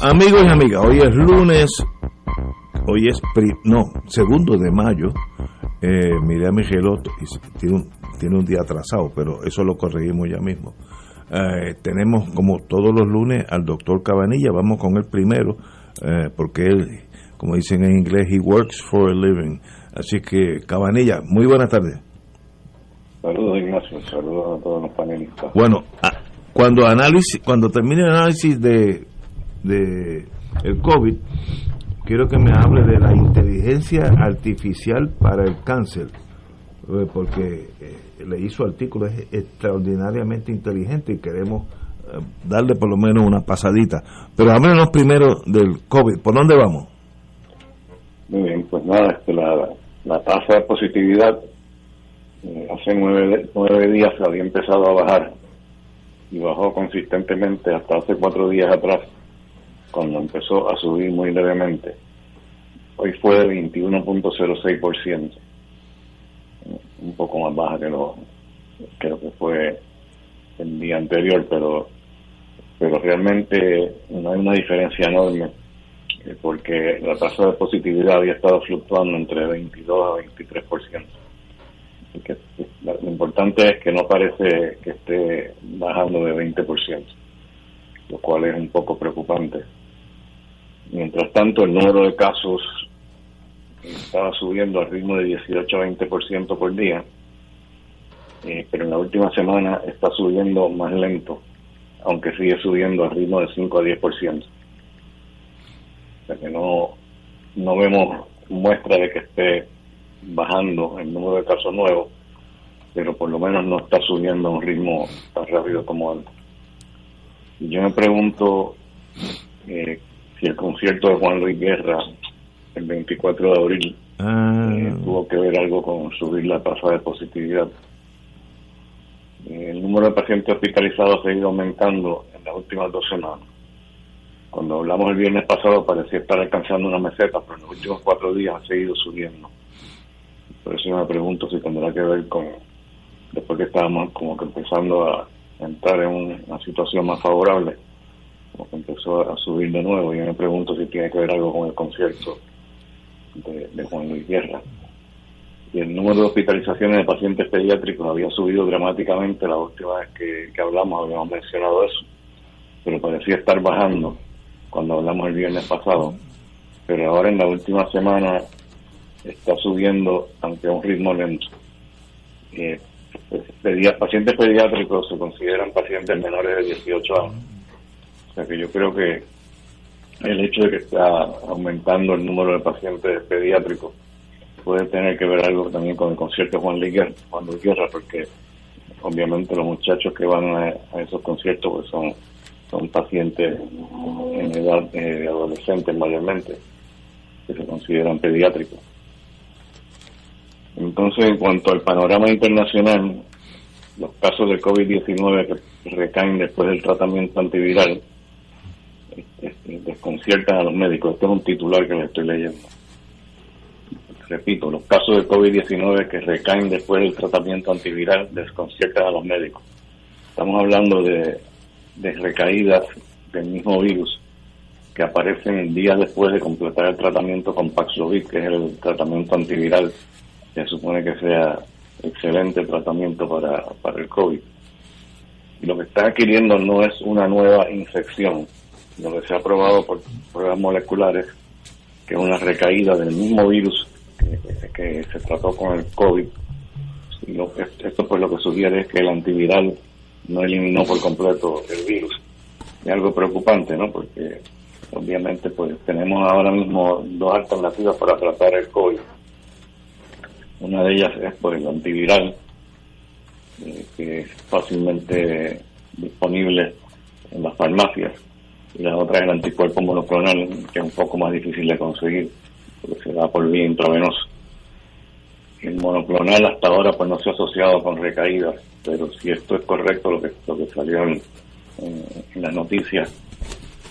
Amigos y amigas, hoy es lunes, hoy es, no, segundo de mayo, eh, miré a mi reloj tiene un, tiene un día atrasado, pero eso lo corregimos ya mismo. Eh, tenemos como todos los lunes al doctor Cabanilla, vamos con él primero, eh, porque él, como dicen en inglés, he works for a living. Así que, Cabanilla, muy buenas tardes. Saludos Ignacio, saludos a todos los panelistas. Bueno, cuando análisis, cuando termine el análisis de de el COVID, quiero que me hable de la inteligencia artificial para el cáncer, eh, porque eh, leí su artículo, es extraordinariamente inteligente y queremos eh, darle por lo menos una pasadita. Pero háblenos primero del COVID, ¿por dónde vamos? Muy bien, pues nada, este, la, la tasa de positividad hace nueve, nueve días había empezado a bajar y bajó consistentemente hasta hace cuatro días atrás cuando empezó a subir muy levemente. Hoy fue de 21.06%, un poco más baja que lo, que que fue el día anterior, pero pero realmente no hay una diferencia enorme eh, porque la tasa de positividad había estado fluctuando entre 22 a 23%. que lo importante es que no parece que esté bajando de 20%, lo cual es un poco preocupante. Mientras tanto, el número de casos estaba subiendo al ritmo de 18 a 20% por día, eh, pero en la última semana está subiendo más lento, aunque sigue subiendo al ritmo de 5 a 10%. O sea que no, no vemos muestra de que esté bajando el número de casos nuevos, pero por lo menos no está subiendo a un ritmo tan rápido como antes. Y yo me pregunto eh, si el concierto de Juan Luis Guerra el 24 de abril ah. eh, tuvo que ver algo con subir la tasa de positividad. El número de pacientes hospitalizados ha seguido aumentando en las últimas dos semanas. Cuando hablamos el viernes pasado parecía estar alcanzando una meseta, pero en los últimos cuatro días ha seguido subiendo. Por eso me pregunto si tendrá que ver con, después que estábamos como que empezando a entrar en una situación más favorable, empezó a subir de nuevo. y me pregunto si tiene que ver algo con el concierto de, Juan Luis Guerra. Y el número de hospitalizaciones de pacientes pediátricos había subido dramáticamente la última vez que, hablamos, habíamos mencionado eso, pero parecía estar bajando cuando hablamos el viernes pasado. Pero ahora en la última semana está subiendo aunque a un ritmo lento. Eh, pacientes pediátricos se consideran pacientes menores de 18 años que yo creo que el hecho de que está aumentando el número de pacientes pediátricos puede tener que ver algo también con el concierto de Juan Luis Guerra, porque obviamente los muchachos que van a, esos conciertos pues son, son pacientes en edad de eh, adolescentes mayormente, que se consideran pediátricos. Entonces, en cuanto al panorama internacional, los casos de COVID-19 que recaen después del tratamiento antiviral desconciertan a los médicos. Este es un titular que le estoy leyendo. Repito, los casos de COVID-19 que recaen después del tratamiento antiviral desconciertan a los médicos. Estamos hablando de, de recaídas del mismo virus que aparecen días después de completar el tratamiento con Paxlovid, que es el tratamiento antiviral que supone que sea excelente tratamiento para, para el COVID. Y lo que está adquiriendo no es una nueva infección, que se ha probado por pruebas moleculares que es una recaída del mismo virus que, se trató con el COVID. Y lo, esto pues lo que sugiere es que el antiviral no eliminó por completo el virus. Es algo preocupante, ¿no? Porque obviamente pues tenemos ahora mismo dos alternativas para tratar el COVID. Una de ellas es pues el antiviral, eh, que es fácilmente disponible en las farmacias y la otra es el anticuerpo monoclonal, que es un poco más difícil de conseguir, porque se da por vía intravenosa. El monoclonal hasta ahora pues no se ha asociado con recaídas, pero si esto es correcto lo que, lo que salió en, las noticias,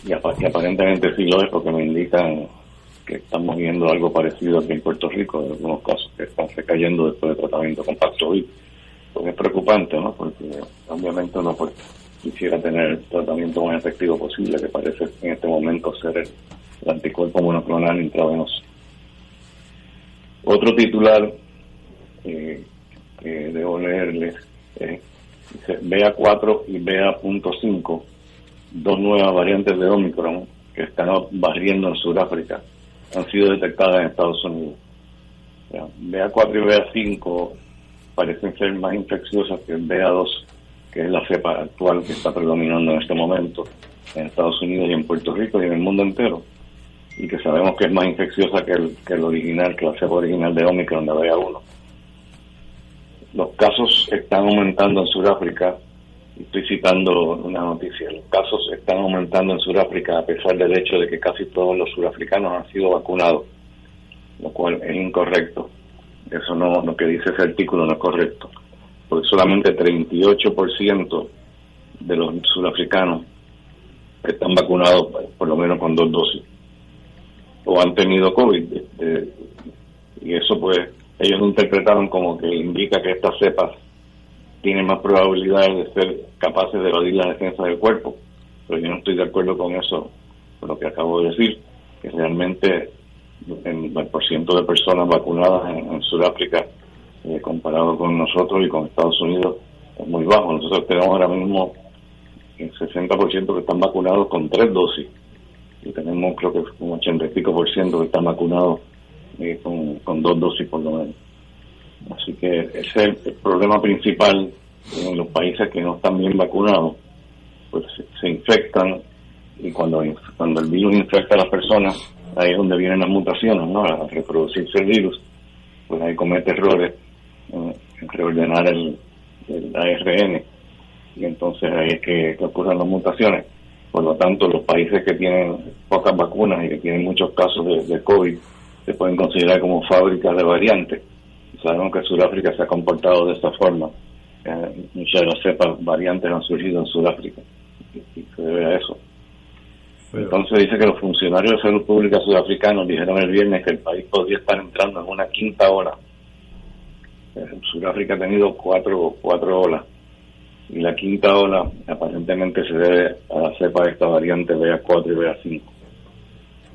y, aparentemente sí lo es porque me indican que estamos viendo algo parecido aquí en Puerto Rico, en algunos casos que están recayendo después de tratamiento con Paxlovid. Pues es preocupante, ¿no? Porque obviamente uno pues quisiera tener el tratamiento más efectivo posible, que parece en este momento ser el, anticuerpo monoclonal intravenoso. Otro titular eh, que debo leerles es BA4 y BA.5, dos nuevas variantes de Omicron que están barriendo en Sudáfrica, han sido detectadas en Estados Unidos. BA4 y BA5 parecen ser más infecciosas que el BA2 que es la cepa actual que está predominando en este momento en Estados Unidos y en Puerto Rico y en el mundo entero, y que sabemos que es más infecciosa que el, que el original, que la cepa original de Omicron de BA1. Los casos están aumentando en Sudáfrica, estoy citando una noticia, los casos están aumentando en Sudáfrica a pesar del hecho de que casi todos los sudafricanos han sido vacunados, lo cual es incorrecto. Eso no, lo que dice ese artículo no es correcto porque solamente 38% de los sudafricanos están vacunados por lo menos con dos dosis o han tenido COVID. Este, y eso pues ellos lo interpretaron como que indica que estas cepas tienen más probabilidades de ser capaces de evadir la defensa del cuerpo. Pero yo no estoy de acuerdo con eso, con lo que acabo de decir, que realmente el, por ciento de personas vacunadas en, Sudáfrica comparado con nosotros y con Estados Unidos es muy bajo. Nosotros tenemos ahora mismo el 60% que están vacunados con tres dosis y tenemos creo que un 85% por ciento que están vacunados eh, con, dos dosis por lo menos. Así que ese es el, problema principal en los países que no están bien vacunados, pues se, infectan y cuando, cuando el virus infecta a las personas, ahí es donde vienen las mutaciones, ¿no? A reproducirse el virus, pues ahí comete errores reordenar el, ARN y entonces ahí es que, ocurren las mutaciones. Por lo tanto, los países que tienen pocas vacunas y que tienen muchos casos de, COVID se pueden considerar como fábricas de variantes. Sabemos que Sudáfrica se ha comportado de esta forma. Eh, muchas de las cepas variantes han surgido en Sudáfrica y, se debe a eso. Entonces dice que los funcionarios de salud pública sudafricanos dijeron el viernes que el país podría estar entrando en una quinta ola Sudáfrica ha tenido cuatro, cuatro olas y la quinta ola aparentemente se debe a la cepa de esta variante BA4 y BA5.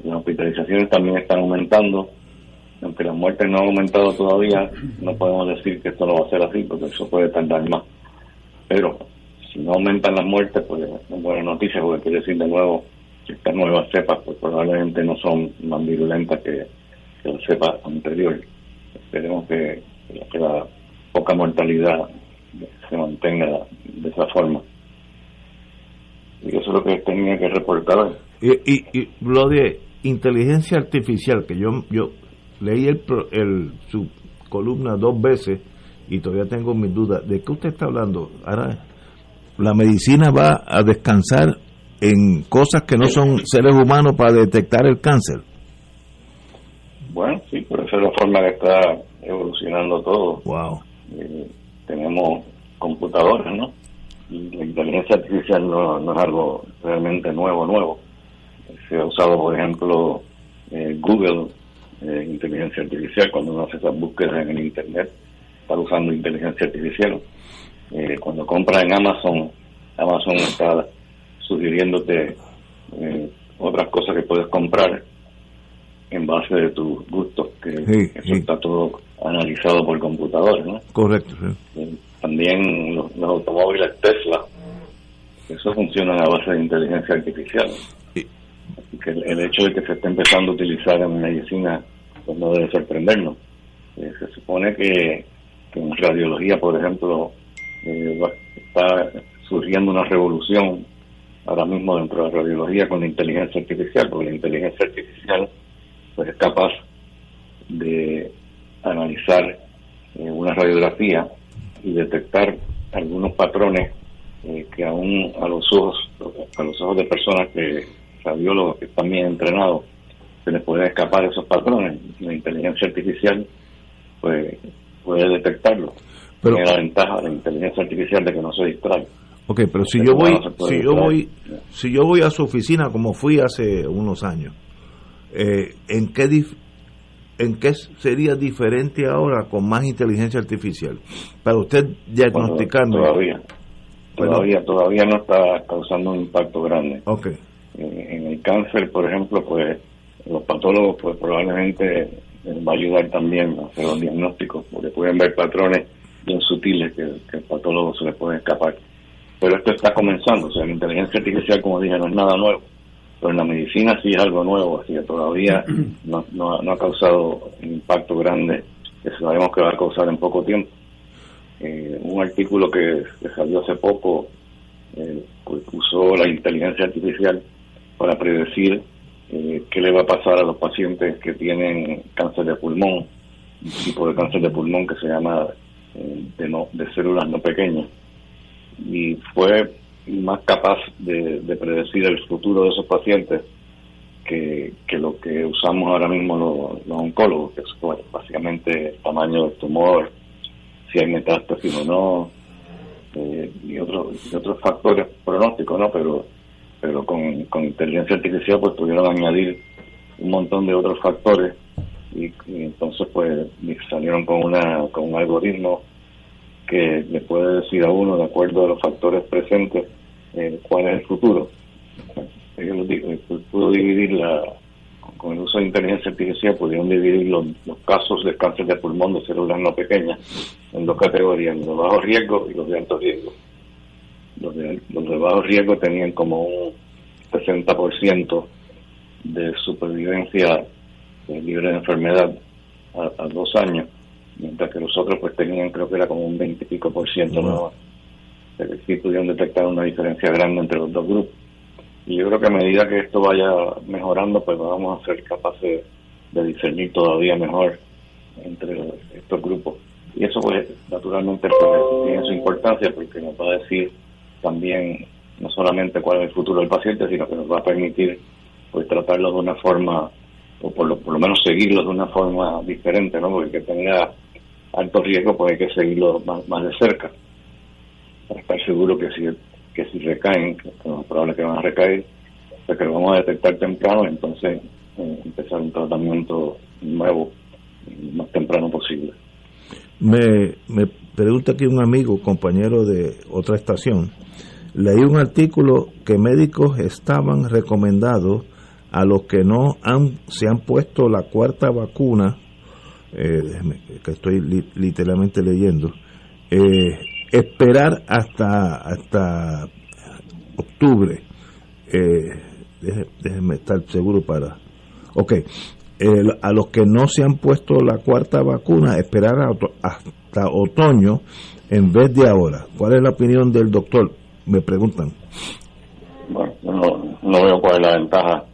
Las hospitalizaciones también están aumentando, aunque las muertes no han aumentado todavía, no podemos decir que esto no va a ser así, porque eso puede tardar más. Pero si no aumentan las muertes, pues es buena noticia, porque quiere decir de nuevo que estas nuevas cepas pues probablemente no son más virulentas que, que las cepas anteriores. Esperemos que que la poca mortalidad se mantenga de esa forma. Y eso es lo que tenía que reportar Y, y, lo de inteligencia artificial, que yo yo leí el, el, su columna dos veces y todavía tengo mis dudas. ¿De qué usted está hablando? Ahora, la medicina va a descansar en cosas que no son seres humanos para detectar el cáncer. Bueno, sí, pero esa es la forma que está evolucionando todo. Wow. Eh, tenemos computadoras, ¿no? Y la inteligencia artificial no, es algo realmente nuevo, nuevo. Se ha usado, por ejemplo, eh, Google, eh, inteligencia artificial, cuando uno hace esas búsquedas en el Internet, está usando inteligencia artificial. cuando compras en Amazon, Amazon está sugiriéndote otras cosas que puedes comprar en base de tus gustos, que eso está todo analizado por computadores, ¿no? Correcto. También los, automóviles Tesla, eso funciona a base de inteligencia artificial. Así que el, hecho de que se esté empezando a utilizar en medicina pues no debe sorprendernos. Eh, se supone que, en radiología, por ejemplo, eh, está surgiendo una revolución ahora mismo dentro de la radiología con la inteligencia artificial, porque la inteligencia artificial pues es capaz de analizar eh, una radiografía y detectar algunos patrones que aún a los ojos a los ojos de personas que radiólogos que están bien entrenados se les pueden escapar esos patrones. La inteligencia artificial pues puede detectarlo. Pero, Tiene la ventaja de la inteligencia artificial de que no se distrae. Ok, pero si yo voy, si yo voy, si yo voy a su oficina como fui hace unos años, eh, ¿en qué en qué sería diferente ahora con más inteligencia artificial? Para usted diagnosticarme. todavía, todavía, todavía no está causando un impacto grande. Okay. En el cáncer, por ejemplo, pues los patólogos pues probablemente va a ayudar también a hacer los diagnósticos, porque pueden ver patrones bien sutiles que, el patólogo se les puede escapar. Pero esto está comenzando, o sea, la inteligencia artificial, como dije, no es nada nuevo, pero en la medicina sí es algo nuevo, así que todavía no, no, ha causado un impacto grande que sabemos que va a causar en poco tiempo. Eh, un artículo que, salió hace poco eh, pues usó la inteligencia artificial para predecir eh, qué le va a pasar a los pacientes que tienen cáncer de pulmón, un tipo de cáncer de pulmón que se llama eh, de, no, de células no pequeñas. Y fue más capaz de, predecir el futuro de esos pacientes que, lo que usamos ahora mismo los, oncólogos, que es básicamente el tamaño del tumor, si hay metástasis o no, eh, y, otros y otros factores pronósticos, ¿no? Pero pero con, inteligencia artificial pues pudieron añadir un montón de otros factores y, entonces pues salieron con una con un algoritmo que le puede decir a uno de acuerdo a los factores presentes eh, cuál es el futuro. Eh, pudo dividir la con el uso de inteligencia artificial pudieron dividir los, casos de cáncer de pulmón de células no pequeñas en dos categorías los de bajo riesgo y los de alto riesgo. Los de, bajo riesgo tenían como un 60% de supervivencia libre de enfermedad a, dos años, mientras que los otros pues tenían creo que era como un 20 y pico por ciento ¿no? sí pudieron detectar una diferencia grande entre los dos grupos. Y yo creo que a medida que esto vaya mejorando, pues vamos a ser capaces de discernir todavía mejor entre estos grupos. Y eso pues naturalmente pues, tiene su importancia porque nos va a decir también no solamente cuál es el futuro del paciente, sino que nos va a permitir pues tratarlo de una forma, o por lo, por lo menos seguirlo de una forma diferente, ¿no? Porque que tenga alto riesgo, pues hay que seguirlo más, más de cerca, para estar seguro que si, que si recaen, que es probable que van a recaer, pues que lo vamos a detectar temprano y entonces eh, empezar un tratamiento nuevo más temprano posible. Me, me pregunta aquí un amigo, compañero de otra estación, leí un artículo que médicos estaban recomendados a los que no han, se han puesto la cuarta vacuna, eh, que estoy literalmente leyendo, eh, esperar hasta, hasta octubre. Eh, déjeme estar seguro para... Ok, a los que no se han puesto la cuarta vacuna, esperar hasta otoño en vez de ahora. ¿Cuál es la opinión del doctor? me preguntan. No, no veo cuál es la ventaja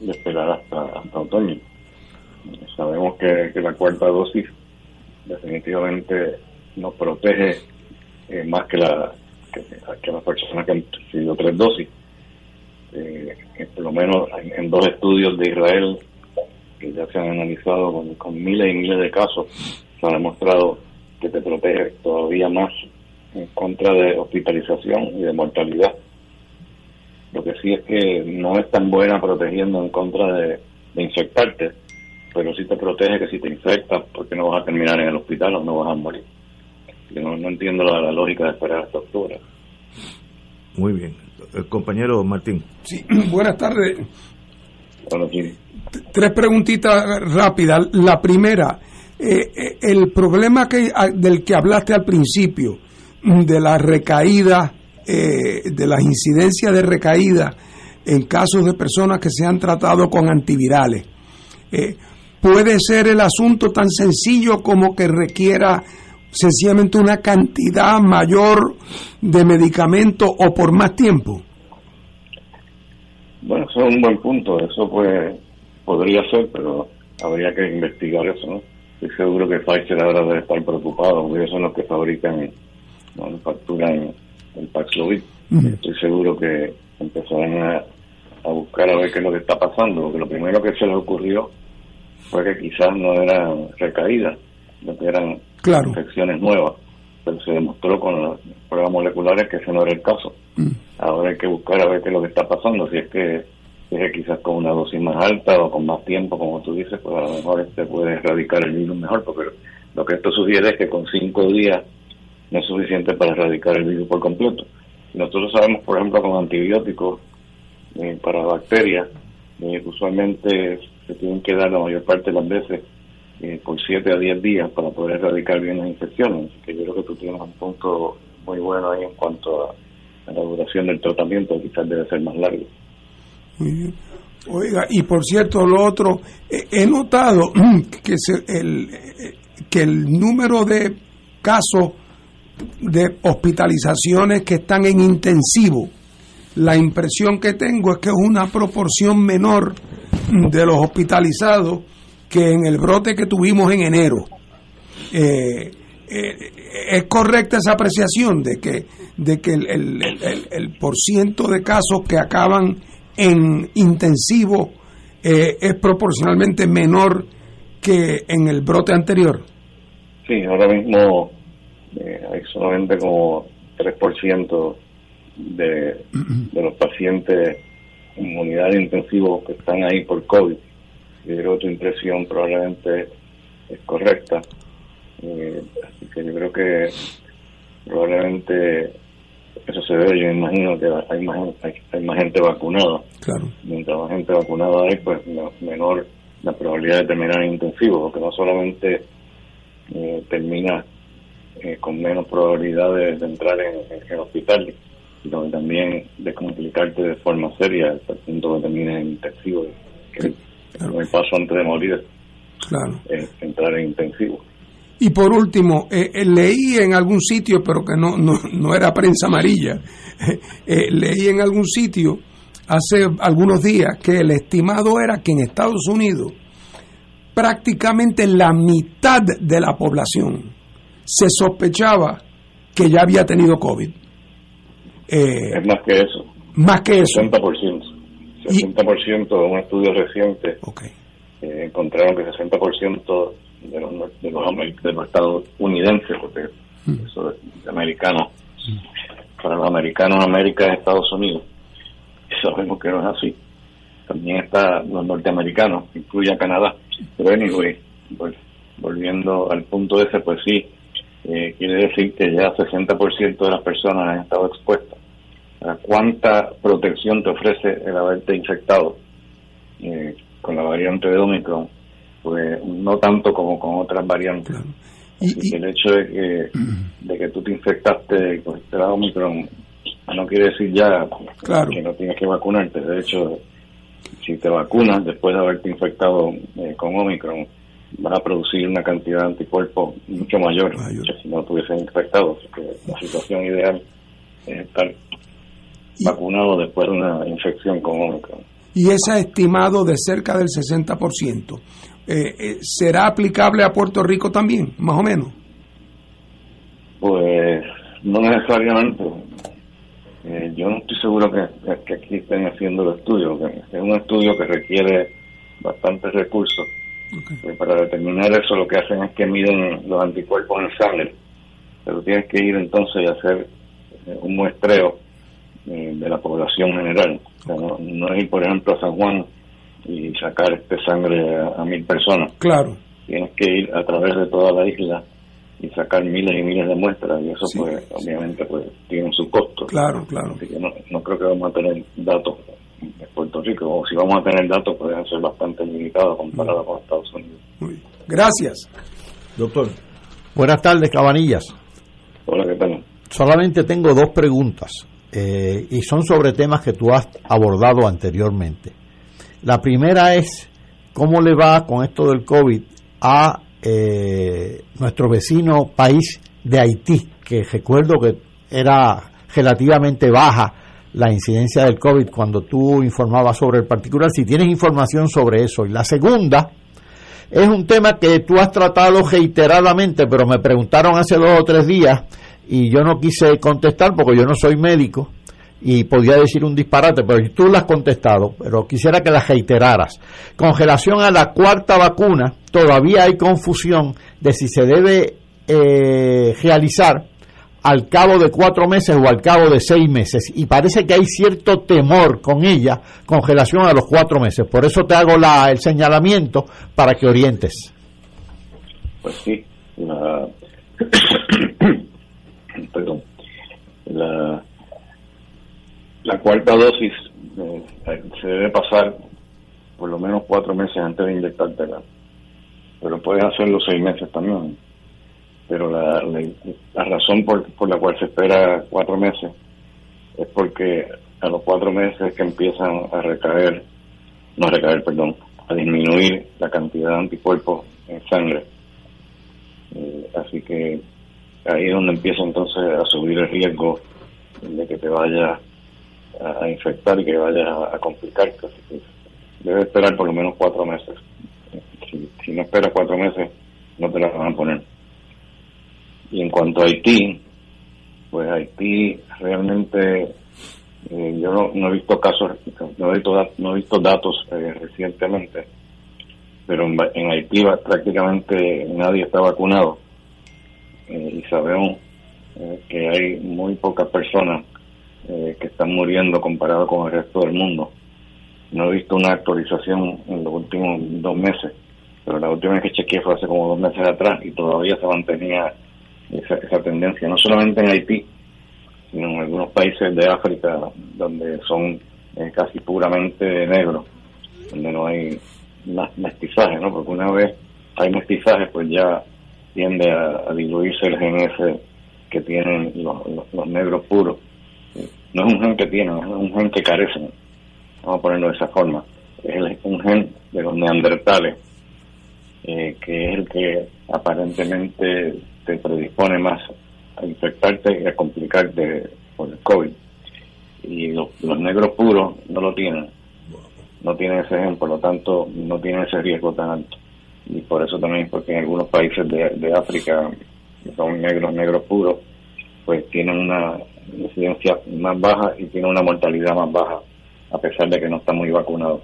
de esperar hasta, hasta otoño. Sabemos que, la cuarta dosis definitivamente nos protege eh, más que la que, las personas que han recibido tres dosis. Eh, por lo menos en, dos estudios de Israel que ya se han analizado con, con miles y miles de casos, se ha demostrado que te protege todavía más en contra de hospitalización y de mortalidad. Lo que sí es que no es tan buena protegiendo en contra de, infectarte, pero sí te protege que si te infectas, porque no vas a terminar en el hospital o no vas a morir. Yo no, entiendo la, lógica de esperar hasta octubre. Muy bien. El compañero Martín. Sí, buenas tardes. Tres preguntitas rápidas. La primera, eh, eh, el problema que, del que hablaste al principio, de la recaída, eh, de las incidencias de recaída en casos de personas que se han tratado con antivirales. Eh, puede ser el asunto tan sencillo como que requiera sencillamente una cantidad mayor de medicamento o por más tiempo. Bueno, eso es un buen punto. Eso pues podría ser, pero habría que investigar eso, ¿no? Estoy seguro que Pfizer ahora debe estar preocupado, porque ellos son los que fabrican, manufacturan el Paxlovid. Estoy seguro que empezarán a, a buscar a ver qué es lo que está pasando, porque lo primero que se les ocurrió fue que quizás no eran recaídas, lo que eran infecciones nuevas, pero se demostró con las pruebas moleculares que ese no era el caso. Mm. Ahora hay que buscar a ver qué es lo que está pasando, si es que es quizás con una dosis más alta o con más tiempo, como tú dices, pues a lo mejor se este puede erradicar el virus mejor, porque lo que esto sugiere es que con cinco días no es suficiente para erradicar el virus por completo. Nosotros sabemos, por ejemplo, con antibióticos eh, para bacterias, eh, usualmente se tienen que dar la mayor parte de las veces eh, por 7 a 10 días para poder erradicar bien las infecciones. que yo creo que tú tienes un punto muy bueno ahí en cuanto a, la duración del tratamiento, quizás debe ser más largo. Oiga, y por cierto, lo otro, eh, he notado que, el, que el número de casos de hospitalizaciones que están en intensivo, la impresión que tengo es que es una proporción menor de los hospitalizados que en el brote que tuvimos en enero. Eh, eh, ¿Es correcta esa apreciación de que, de que el, el, el, por ciento de casos que acaban en intensivo eh, es proporcionalmente menor que en el brote anterior? Sí, ahora mismo hay solamente como 3% de, de los pacientes en unidad de intensivo que están ahí por COVID. Yo creo que tu impresión probablemente es correcta. Eh, así que yo creo que probablemente eso se ve, yo imagino que hay más, hay, más gente vacunada. Claro. Mientras más gente vacunada hay, pues menor la probabilidad de terminar en intensivo, porque no solamente eh, termina eh, con menos probabilidades de, entrar en, en, hospital, sino también de complicarte de forma seria hasta el punto que termine en intensivo. Que el paso antes de morir claro. es entrar en intensivo. Y por último, eh, eh, leí en algún sitio, pero que no, no, no era prensa amarilla, eh, leí en algún sitio hace algunos días que el estimado era que en Estados Unidos prácticamente la mitad de la población se sospechaba que ya había tenido COVID. es más que eso. Más que eso. 60%. 60% de un estudio reciente okay. encontraron que 60% de los, de los, de los estadounidenses, porque mm. eso es americano. Para los americanos, América es Estados Unidos. Y sabemos que no es así. También está los norteamericanos, incluye a Canadá. Pero anyway, volviendo al punto ese, pues sí, eh, quiere decir que ya 60% de las personas han estado expuestas. ¿Cuánta protección te ofrece el haberte infectado eh, con la variante de Omicron? pues no tanto como con otras variantes. Y, el hecho de que, de que tú te infectaste con este Omicron no quiere decir ya que no tienes que vacunarte. De hecho, si te vacunas después de haberte infectado eh, con Omicron, vas a producir una cantidad de anticuerpos mucho mayor, que si no tuviese infectado. Así que la situación ideal es estar vacunado después de una infección con Omicron. Y ese estimado de cerca del 60%. Eh, eh, ¿será aplicable a Puerto Rico también, más o menos? Pues no necesariamente. Eh, yo no estoy seguro que, que, aquí estén haciendo el estudio. es un estudio que requiere bastantes recursos. Para determinar eso lo que hacen es que miden los anticuerpos en sangre. Pero tienes que ir entonces a hacer un muestreo de la población general. no, no es ir, por ejemplo, a San Juan y sacar este sangre a, mil personas. Claro. Tienes que ir a través de toda la isla y sacar miles y miles de muestras y eso pues obviamente pues tiene su costo. Claro, claro. Así que no, no creo que vamos a tener datos en Puerto Rico o si vamos a tener datos pueden ser bastante limitados comparados con Estados Unidos. Gracias. Doctor. Buenas tardes, Cabanillas. Hola, ¿qué tal? Solamente tengo dos preguntas. eh, y son sobre temas que tú has abordado anteriormente. La primera es cómo le va con esto del COVID a eh, nuestro vecino país de Haití, que recuerdo que era relativamente baja la incidencia del COVID cuando tú informabas sobre el particular, si tienes información sobre eso. Y la segunda es un tema que tú has tratado reiteradamente, pero me preguntaron hace dos o tres días y yo no quise contestar porque yo no soy médico y podía decir un disparate, pero tú lo has contestado, pero quisiera que la reiteraras. Con relación a la cuarta vacuna, todavía hay confusión de si se debe eh, realizar al cabo de cuatro meses o al cabo de seis meses y parece que hay cierto temor con ella con relación a los cuatro meses. Por eso te hago la, el señalamiento para que orientes. Pues sí, la, perdón, la, la cuarta dosis eh, se debe pasar por lo menos cuatro meses antes de inyectártela, pero puedes hacerlo seis meses también pero la, la, razón por, por, la cual se espera cuatro meses es porque a los cuatro meses que empiezan a recaer, no a recaer, perdón, a disminuir la cantidad de anticuerpos en sangre. Eh, así que ahí es donde empieza entonces a subir el riesgo de que te vaya a, infectar y que vaya a, a complicarte. Así que debes esperar por lo menos cuatro meses. Si no esperas cuatro meses, no te la van a poner. Y en cuanto a Haití, pues Haití realmente eh, yo no, he visto casos, no he visto, no he visto datos eh, recientemente, pero en, Haití prácticamente nadie está vacunado eh, y sabemos que hay muy pocas personas que están muriendo comparado con el resto del mundo. No he visto una actualización en los últimos dos meses, pero la última vez que chequeé fue hace como dos meses atrás y todavía se mantenía esa, esa tendencia, no solamente en Haití, sino en algunos países de África donde son eh, casi puramente negros, donde no hay mestizaje, ¿no? Porque una vez hay mestizaje, pues ya tiende a, diluirse el gen ese que tienen los, negros puros. No es un gen que tienen, es un gen que carecen, vamos a ponerlo de esa forma. Es un gen de los neandertales, eh, que es el que aparentemente te predispone más a infectarte y a complicarte por el COVID. Y los, negros puros no lo tienen, no tienen ese gen, por lo tanto no tienen ese riesgo tan alto. Y por eso también, porque en algunos países de, África, que son negros, negros puros, pues tienen una incidencia más baja y tienen una mortalidad más baja, a pesar de que no están muy vacunados.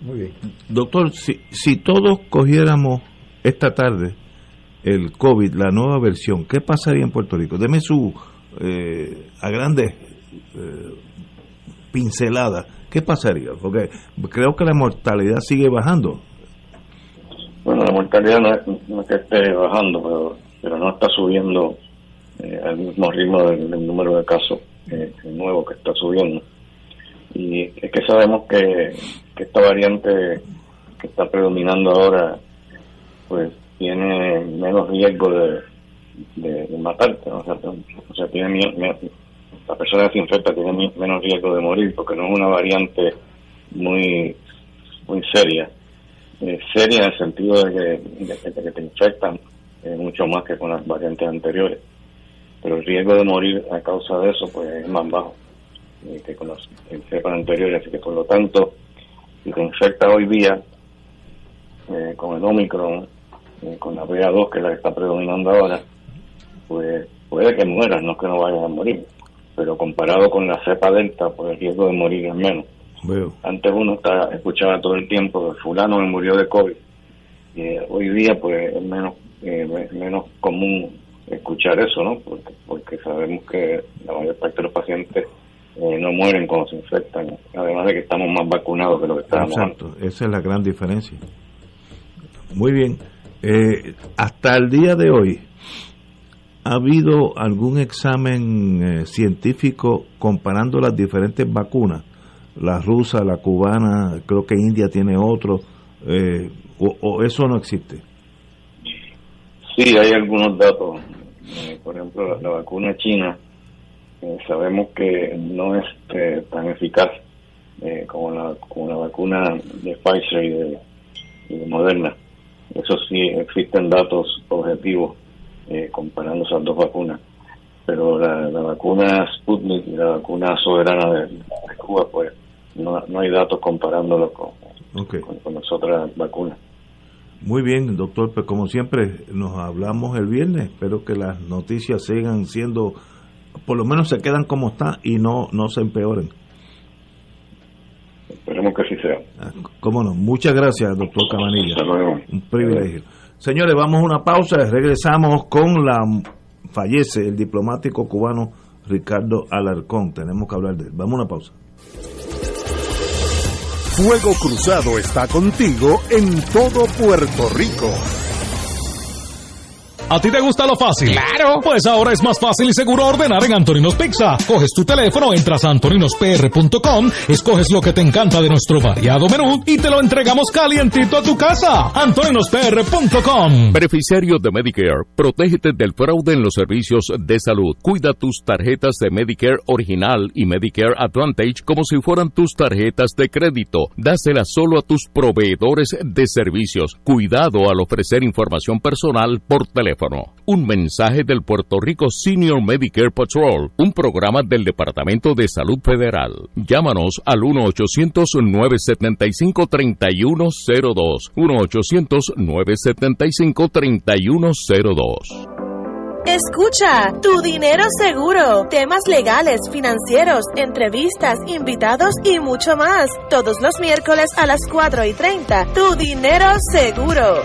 Muy bien. Doctor, si, si todos cogiéramos esta tarde el COVID, la nueva versión, ¿qué pasaría en Puerto Rico? Deme su, eh, a grandes eh, pinceladas, ¿qué pasaría? Porque creo que la mortalidad sigue bajando. Bueno, la mortalidad no es, que esté bajando, pero, no está subiendo eh, al mismo ritmo del, número de casos eh, nuevos que está subiendo. Y es que sabemos que, que esta variante que está predominando ahora, pues tiene menos riesgo de, de, matarte, o, sea, o sea, tiene la persona que se infecta tiene menos riesgo de morir porque no es una variante muy muy seria. seria en el sentido de que, que te infectan eh, mucho más que con las variantes anteriores. Pero el riesgo de morir a causa de eso pues es más bajo eh, que con las cepas anteriores. Así que por lo tanto, si te infecta hoy día eh, con el Omicron, eh, con la BA2, que es la que está predominando ahora, pues puede que mueras, no es que no vayas a morir. Pero comparado con la cepa delta, pues el riesgo de morir es menos. Antes uno está, escuchaba todo el tiempo, fulano me murió de COVID. y hoy día, pues es menos, eh, menos común escuchar eso, ¿no? Porque, porque sabemos que la mayor parte de los pacientes eh, no mueren cuando se infectan, además de que estamos más vacunados que lo que estábamos Exacto, esa es la gran diferencia. Muy bien. Eh, hasta el día de hoy, ¿ha habido algún examen eh, científico comparando las diferentes vacunas? La rusa, la cubana, creo que India tiene otro, eh, o, eso no existe? Sí, hay algunos datos. por ejemplo, la, vacuna china eh, sabemos que no es eh, tan eficaz eh, como la vacuna de Pfizer y de, Moderna. Eso sí, existen datos objetivos comparando esas dos vacunas. Pero la, vacuna Sputnik y la vacuna soberana de, Cuba, pues no, no hay datos comparándolo con, con, las otras vacunas. Muy bien, doctor, pues como siempre nos hablamos el viernes, espero que las noticias sigan siendo, por lo menos se quedan como están y no, no se empeoren. Esperemos que así sea. Ah, cómo no, muchas gracias, doctor Camanilla. Un privilegio. Señores, vamos a una pausa y regresamos con la fallece el diplomático cubano Ricardo Alarcón. Tenemos que hablar de él. Vamos a una pausa. Fuego Cruzado está contigo en todo Puerto Rico. ¿A ti te gusta lo fácil? Claro. Pues ahora es más fácil y seguro ordenar en Antoninos Pizza. Coges tu teléfono, entras a antoninospr.com, escoges lo que te encanta de nuestro variado menú y te lo entregamos calientito a tu casa. antoninospr.com. Beneficiario de Medicare, protégete del fraude en los servicios de salud. Cuida tus tarjetas de Medicare original y Medicare Advantage como si fueran tus tarjetas de crédito. Dáselas solo a tus proveedores de servicios. Cuidado al ofrecer información personal por teléfono. Un mensaje del Puerto Rico Senior Medicare Patrol, un programa del Departamento de Salud Federal. Llámanos al 1-800-975-3102. 1-800-975-3102. Escucha, tu dinero seguro, temas legales, financieros, entrevistas, invitados y mucho más. Todos los miércoles a las 4 y 30. Tu dinero seguro.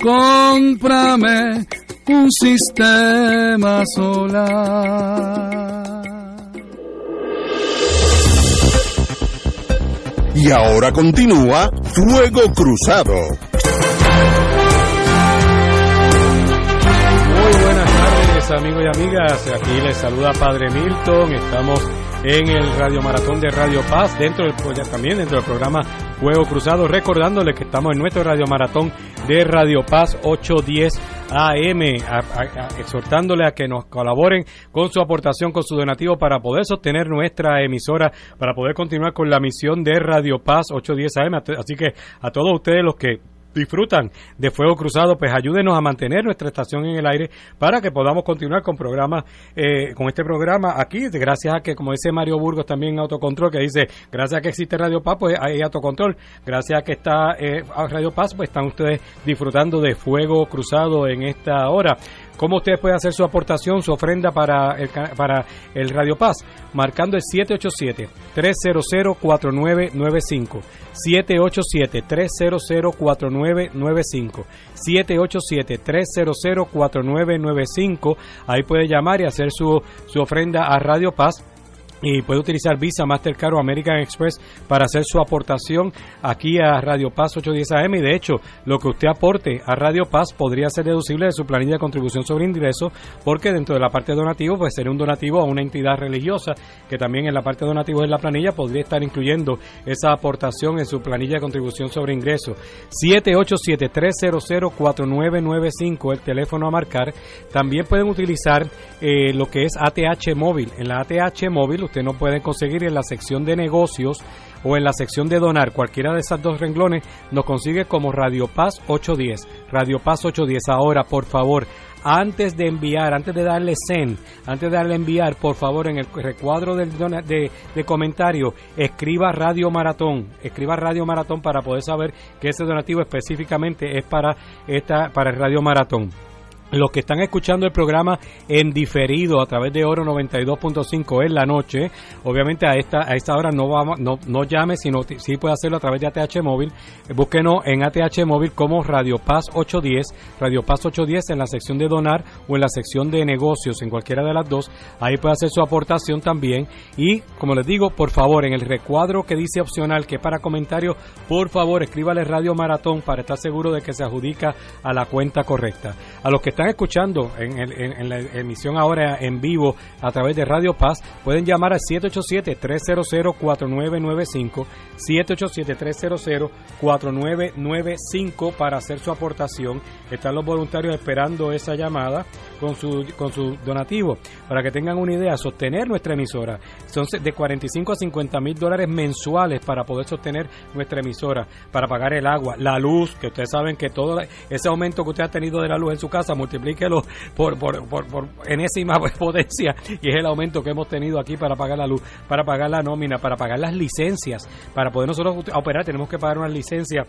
Cómprame un sistema solar. Y ahora continúa Fuego Cruzado. Muy buenas tardes amigos y amigas, aquí les saluda Padre Milton, estamos en el Radio Maratón de Radio Paz, dentro del, también dentro del programa Fuego Cruzado, recordándole que estamos en nuestro Radio Maratón de Radio Paz 810 AM, exhortándole a que nos colaboren con su aportación, con su donativo para poder sostener nuestra emisora, para poder continuar con la misión de Radio Paz 810 AM. Así que a todos ustedes los que disfrutan de Fuego Cruzado, pues ayúdenos a mantener nuestra estación en el aire para que podamos continuar con programas, eh, con este programa aquí, gracias a que, como dice Mario Burgos también en Autocontrol, que dice, gracias a que existe Radio Paz, pues hay Autocontrol, gracias a que está eh, Radio Paz, pues están ustedes disfrutando de Fuego Cruzado en esta hora. ¿Cómo usted puede hacer su aportación, su ofrenda para el, para el Radio Paz? Marcando el 787-300-4995. 787-300-4995. 787-300-4995. Ahí puede llamar y hacer su, su ofrenda a Radio Paz y puede utilizar Visa, Mastercard o American Express para hacer su aportación aquí a Radio Paz 810 AM y de hecho lo que usted aporte a Radio Paz podría ser deducible de su planilla de contribución sobre ingresos porque dentro de la parte donativo pues sería un donativo a una entidad religiosa que también en la parte donativo de la planilla podría estar incluyendo esa aportación en su planilla de contribución sobre ingresos 787-300-4995 el teléfono a marcar. También pueden utilizar eh, lo que es ATH móvil. En la ATH móvil usted no puede conseguir en la sección de negocios o en la sección de donar, cualquiera de esas dos renglones, nos consigue como Radio Paz 810. Radio Paz 810. Ahora, por favor, antes de enviar, antes de darle send, antes de darle enviar, por favor, en el recuadro del de, de, comentario, escriba Radio Maratón, escriba Radio Maratón para poder saber que ese donativo específicamente es para esta para el Radio Maratón. Los que están escuchando el programa en diferido a través de Oro 92.5 en la noche, obviamente a esta a esta hora no vamos no, no llame, sino sí puede hacerlo a través de ATH móvil. Eh, búsquenos en ATH móvil como Radio Paz 810, Radio Paz 810 en la sección de donar o en la sección de negocios, en cualquiera de las dos. Ahí puede hacer su aportación también y como les digo, por favor, en el recuadro que dice opcional que es para comentarios, por favor, escríbale Radio Maratón para estar seguro de que se adjudica a la cuenta correcta. A los que están escuchando en, la emisión ahora en vivo a través de Radio Paz, pueden llamar al 787-300-4995, 787-300-4995 para hacer su aportación. Están los voluntarios esperando esa llamada con su, con su donativo. Para que tengan una idea, sostener nuestra emisora son de 45 a 50 mil dólares mensuales para poder sostener nuestra emisora, para pagar el agua, la luz, que ustedes saben que todo ese aumento que usted ha tenido de la luz en su casa, multiplíquelo por, por, por, por enésima potencia y es el aumento que hemos tenido aquí para pagar la luz, para pagar la nómina, para pagar las licencias, para poder nosotros operar tenemos que pagar una licencia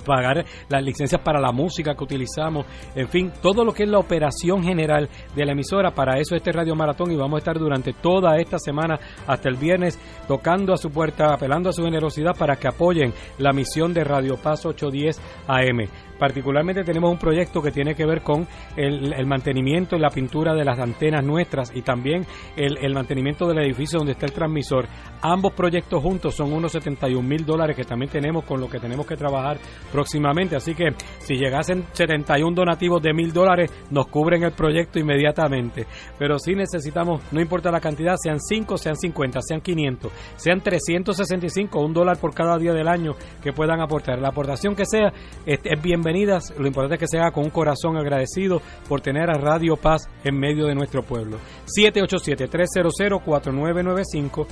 pagar las licencias para la música que utilizamos, en fin, todo lo que es la operación general de la emisora. Para eso este Radio Maratón y vamos a estar durante toda esta semana hasta el viernes tocando a su puerta, apelando a su generosidad para que apoyen la misión de Radio Paz 810 AM. Particularmente tenemos un proyecto que tiene que ver con el, mantenimiento y la pintura de las antenas nuestras y también el, mantenimiento del edificio donde está el transmisor. Ambos proyectos juntos son unos 71 mil dólares que también tenemos con lo que tenemos que trabajar próximamente. Así que si llegasen 71 donativos de mil dólares, nos cubren el proyecto inmediatamente. Pero si necesitamos, no importa la cantidad, sean 5, sean 50, sean 500, sean 365, un dólar por cada día del año que puedan aportar. La aportación que sea es, es bienvenida lo importante es que se haga con un corazón agradecido por tener a Radio Paz en medio de nuestro pueblo. 787-300-4995,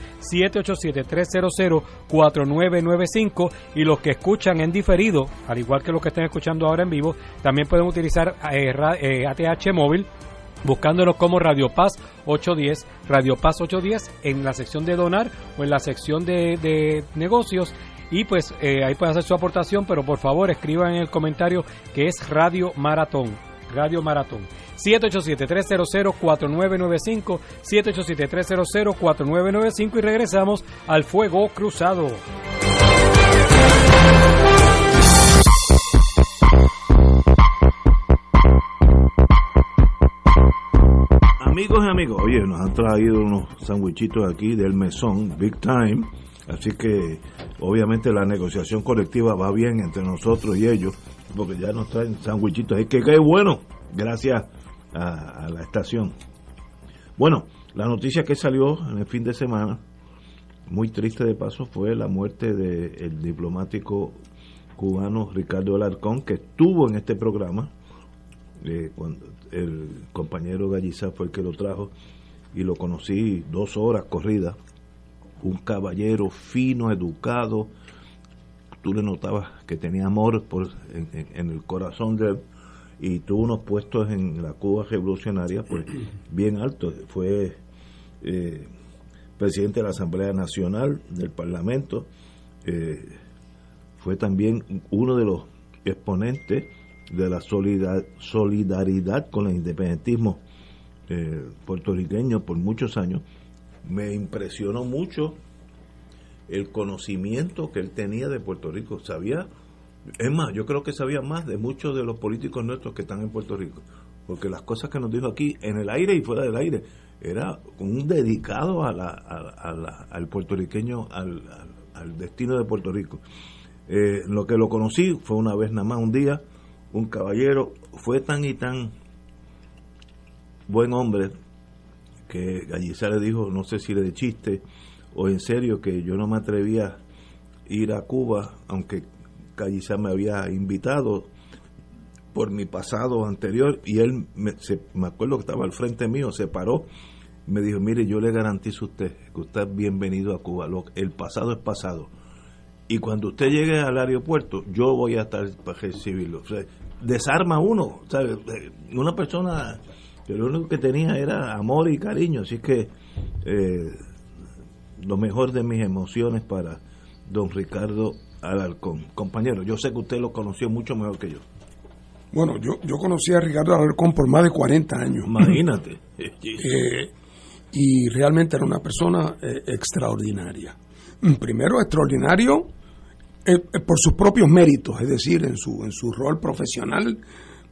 787-300-4995 y los que escuchan en diferido, al igual que los que estén escuchando ahora en vivo, también pueden utilizar ATH eh, móvil buscándonos como Radio Paz 810, Radio Paz 810 en la sección de donar o en la sección de negocios y pues eh, ahí puede hacer su aportación, pero por favor escriban en el comentario que es Radio Maratón. Radio Maratón. 787-300-4995, 787-300-4995 y regresamos al Fuego Cruzado. Amigos y amigos, oye, nos han traído unos sandwichitos aquí del mesón, Big Time Así que obviamente la negociación colectiva va bien entre nosotros y ellos, porque ya nos traen sandwichitos. Es que qué bueno, gracias a, la estación. Bueno, la noticia que salió en el fin de semana, muy triste de paso, fue la muerte del diplomático cubano Ricardo Alarcón, que estuvo en este programa, eh, cuando el compañero Gallizá fue el que lo trajo, y lo conocí dos horas corridas un caballero fino, educado. Tú le notabas que tenía amor por, en, el corazón de él y tuvo unos puestos en la Cuba revolucionaria pues bien altos. Fue eh, presidente de la Asamblea Nacional del Parlamento, eh, fue también uno de los exponentes de la solidaridad con el independentismo eh, puertorriqueño por muchos años me impresionó mucho el conocimiento que él tenía de Puerto Rico. Sabía, es más, yo creo que sabía más de muchos de los políticos nuestros que están en Puerto Rico, porque las cosas que nos dijo aquí, en el aire y fuera del aire, era un dedicado al puertorriqueño, al, destino de Puerto Rico. Eh, lo que lo conocí fue una vez nada más, un día, un caballero, fue tan y tan buen hombre, que Gallizá le dijo, no sé si le de chiste o en serio, que yo no me atrevía a ir a Cuba, aunque Gallizá me había invitado por mi pasado anterior, y él, me, me acuerdo que estaba al frente mío, se paró, me dijo, mire, yo le garantizo a usted que usted es bienvenido a Cuba, el pasado es pasado. Y cuando usted llegue al aeropuerto, yo voy a estar para recibirlo. desarma uno, Una persona que lo único que tenía era amor y cariño, así que eh, lo mejor de mis emociones para don Ricardo Alarcón. Compañero, yo sé que usted lo conoció mucho mejor que yo. Bueno, yo, yo conocí a Ricardo Alarcón por más de 40 años. Imagínate. Eh, y realmente era una persona eh, extraordinaria. Primero, extraordinario eh, por sus propios méritos, es decir, en su, en su rol profesional.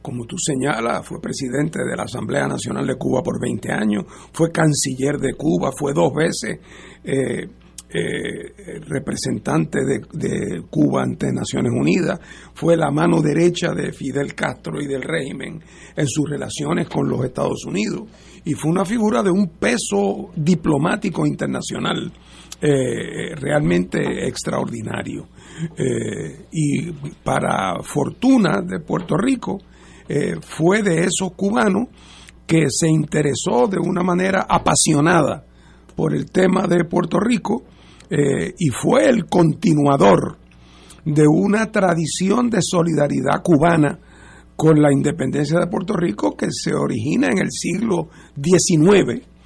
Como tú señalas, fue presidente de la Asamblea Nacional de Cuba por 20 años, fue canciller de Cuba, fue dos veces eh, eh, representante de, Cuba ante Naciones Unidas, fue la mano derecha de Fidel Castro y del régimen en sus relaciones con los Estados Unidos y fue una figura de un peso diplomático internacional eh, realmente extraordinario. Y para fortuna de Puerto Rico, eh, fue de esos cubanos que se interesó de una manera apasionada por el tema de Puerto Rico eh, y fue el continuador de una tradición de solidaridad cubana con la independencia de Puerto Rico que se origina en el siglo XIX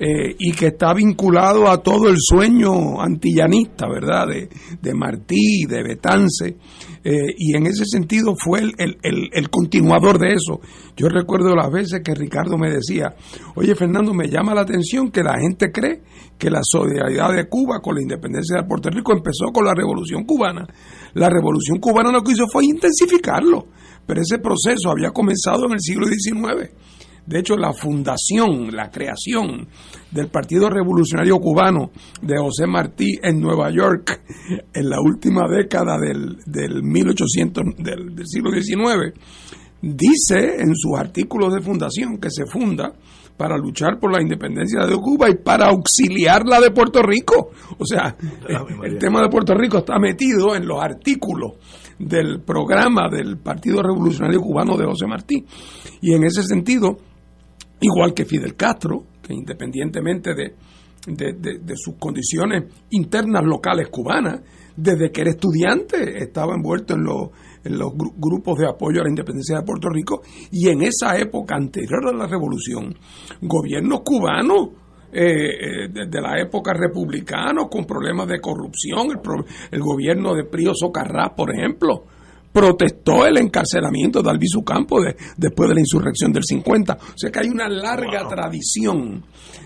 eh, y que está vinculado a todo el sueño antillanista, ¿verdad? De, de Martí, de Betance, eh, y en ese sentido fue el, el- el- el continuador de eso. Yo recuerdo las veces que Ricardo me decía, oye Fernando, me llama la atención que la gente cree que la solidaridad de Cuba con la independencia de Puerto Rico empezó con la revolución cubana. La revolución cubana lo que hizo fue intensificarlo, pero ese proceso había comenzado en el siglo XIX. De hecho, la fundación, la creación del Partido Revolucionario Cubano de José Martí en Nueva York en la última década del, del 1800 del, del siglo XIX, dice en sus artículos de fundación que se funda para luchar por la independencia de Cuba y para auxiliar la de Puerto Rico. O sea, el, el tema de Puerto Rico está metido en los artículos del programa del Partido Revolucionario Cubano de José Martí. Y en ese sentido, igual que Fidel Castro, que independientemente de, de, de- de sus condiciones internas locales cubanas, desde que era estudiante estaba envuelto en los, en los gru- grupos de apoyo a la independencia de Puerto Rico y en esa época anterior a la revolución, gobiernos cubanos eh, eh, desde la época republicana con problemas de corrupción, el gobierno de Prío Socarrás, por ejemplo, protestó el encarcelamiento de Albizu Campo de- después de la insurrección del 50. O sea que hay una larga tradición,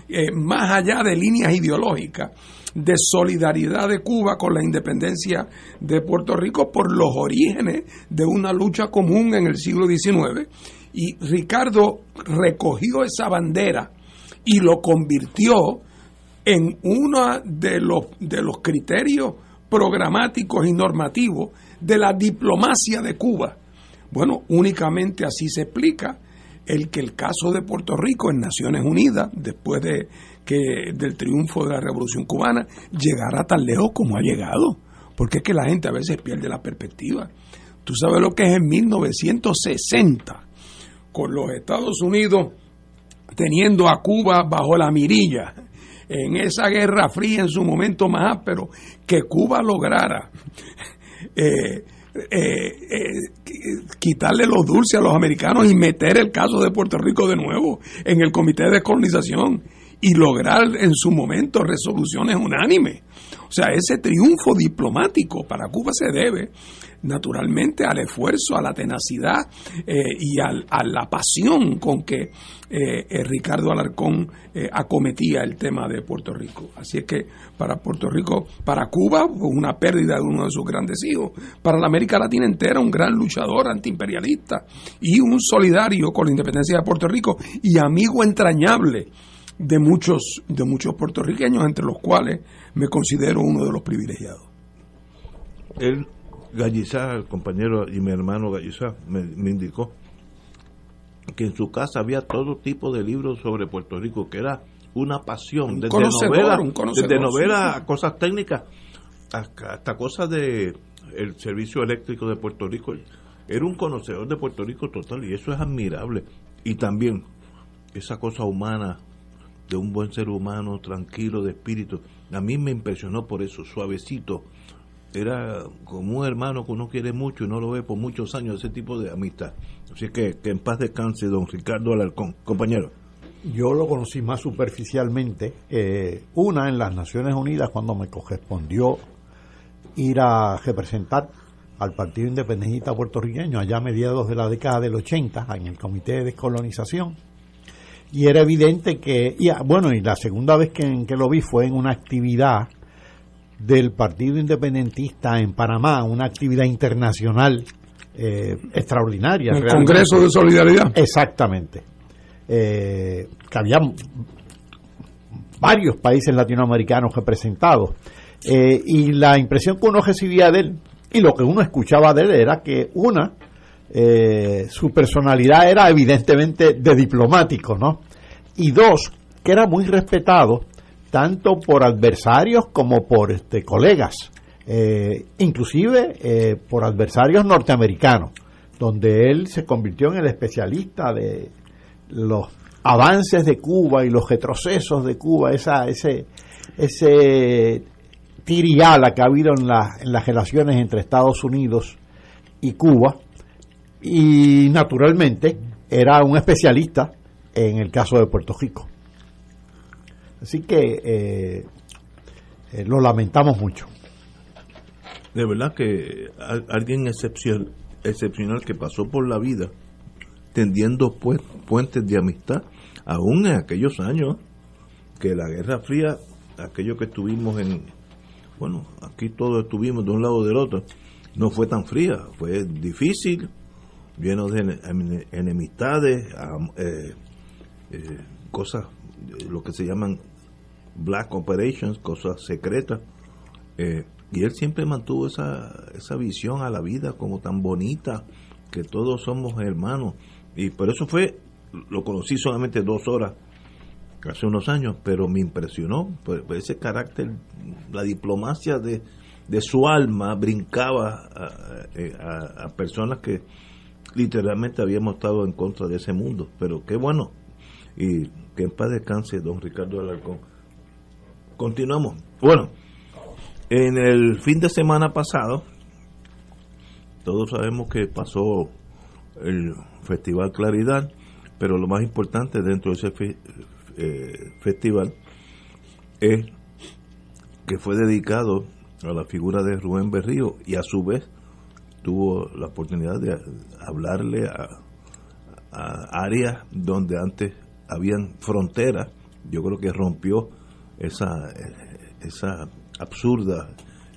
eh, más allá de líneas ideológicas, de solidaridad de Cuba con la independencia de Puerto Rico por los orígenes de una lucha común en el siglo XIX. Y Ricardo recogió esa bandera y lo convirtió en uno de los, de los criterios programáticos y normativos de la diplomacia de Cuba. Bueno, únicamente así se explica el que el caso de Puerto Rico en Naciones Unidas, después de que del triunfo de la Revolución Cubana, llegara tan lejos como ha llegado. Porque es que la gente a veces pierde la perspectiva. Tú sabes lo que es en 1960, con los Estados Unidos teniendo a Cuba bajo la mirilla en esa guerra fría en su momento más áspero, que Cuba lograra eh, eh, eh, quitarle los dulces a los americanos y meter el caso de Puerto Rico de nuevo en el Comité de Descolonización y lograr en su momento resoluciones unánimes. O sea, ese triunfo diplomático para Cuba se debe naturalmente al esfuerzo, a la tenacidad eh, y al- a la pasión con que eh, eh, Ricardo Alarcón eh, acometía el tema de Puerto Rico. Así es que para Puerto Rico, para Cuba, fue una pérdida de uno de sus grandes hijos. Para la América Latina entera, un gran luchador antiimperialista y un solidario con la independencia de Puerto Rico y amigo entrañable de muchos, de muchos puertorriqueños, entre los cuales me considero uno de los privilegiados. Gallizá, el compañero y mi hermano Gallizá, me, me indicó que en su casa había todo tipo de libros sobre Puerto Rico, que era una pasión, desde novelas, un desde novelas sí, sí. a cosas técnicas, hasta, hasta cosas de el servicio eléctrico de Puerto Rico. Era un conocedor de Puerto Rico total y eso es admirable. Y también esa cosa humana de un buen ser humano, tranquilo, de espíritu. A mí me impresionó por eso, suavecito. Era como un hermano que uno quiere mucho y no lo ve por muchos años, ese tipo de amistad. Así que que en paz descanse don Ricardo Alarcón. Compañero. Yo lo conocí más superficialmente. eh, una en las Naciones Unidas cuando me correspondió ir a representar al Partido Independentista Puertorriqueño allá a mediados de la década del 80 en el Comité de Descolonización y era evidente que, y, ah, bueno, y la segunda vez que, que lo vi fue en una actividad del Partido Independentista en Panamá, una actividad internacional eh, extraordinaria. El Congreso de Solidaridad. Exactamente. Eh, que había varios países latinoamericanos representados. Eh, y la impresión que uno recibía de él y lo que uno escuchaba de él era que una, su personalidad era evidentemente de diplomático, ¿no? Y dos, que era muy respetado tanto por adversarios como por este, colegas, eh, inclusive eh, por adversarios norteamericanos, donde él se convirtió en el especialista de los avances de Cuba y los retrocesos de Cuba, esa, ese, ese tiriala que ha habido en, en las relaciones entre Estados Unidos y Cuba, y naturalmente era un especialista en el caso de Puerto Rico. Así que eh, eh, lo lamentamos mucho. De verdad que alguien excepcional, excepcional que pasó por la vida tendiendo puentes de amistad, aún en aquellos años que la Guerra Fría, aquello que estuvimos en, bueno, aquí todos estuvimos de un lado o del otro, no fue tan fría, fue difícil, lleno de enemistades, eh, eh, cosas, lo que se llaman black operations, cosas secretas. Eh, y él siempre mantuvo esa, esa visión a la vida como tan bonita, que todos somos hermanos. Y por eso fue, lo conocí solamente dos horas hace unos años, pero me impresionó por, ese carácter, la diplomacia de, de su alma brincaba a, a, personas que literalmente habíamos estado en contra de ese mundo. Pero qué bueno, y que en paz descanse don Ricardo Alarcón. Continuamos. Bueno, en el fin de semana pasado, todos sabemos que pasó el Festival Claridad, pero lo más importante dentro de ese eh, festival es que fue dedicado a la figura de Rubén Berrío y a su vez tuvo la oportunidad de hablarle a, a áreas donde antes habían fronteras, yo creo que rompió esa, esa absurda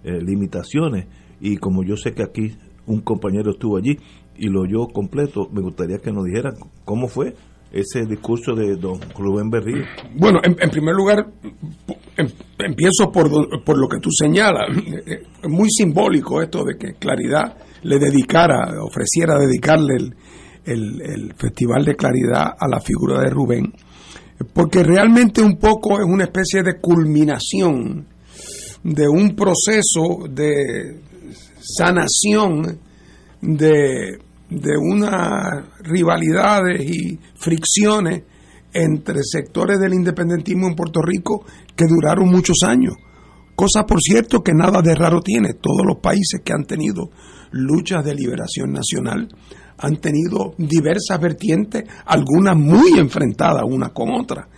eh, limitaciones y como yo sé que aquí un compañero estuvo allí y lo oyó completo, me gustaría que nos dijeran cómo fue ese discurso de don Rubén Berrío? Bueno, en, primer lugar, em, empiezo por, por lo que tú señalas. Es muy simbólico esto de que Claridad le dedicara, ofreciera dedicarle el, el, Festival de Claridad a la figura de Rubén, porque realmente un poco es una especie de culminación de un proceso de sanación de de unas rivalidades y fricciones entre sectores del independentismo en Puerto Rico que duraron muchos años. Cosa, por cierto, que nada de raro tiene. Todos los países que han tenido luchas de liberación nacional han tenido diversas vertientes, algunas muy enfrentadas una con otra.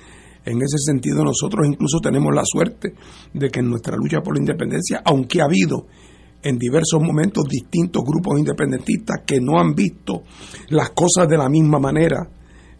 En ese sentido, nosotros incluso tenemos la suerte de que en nuestra lucha por la independencia, aunque ha habido en diversos momentos distintos grupos independentistas que no han visto las cosas de la misma manera.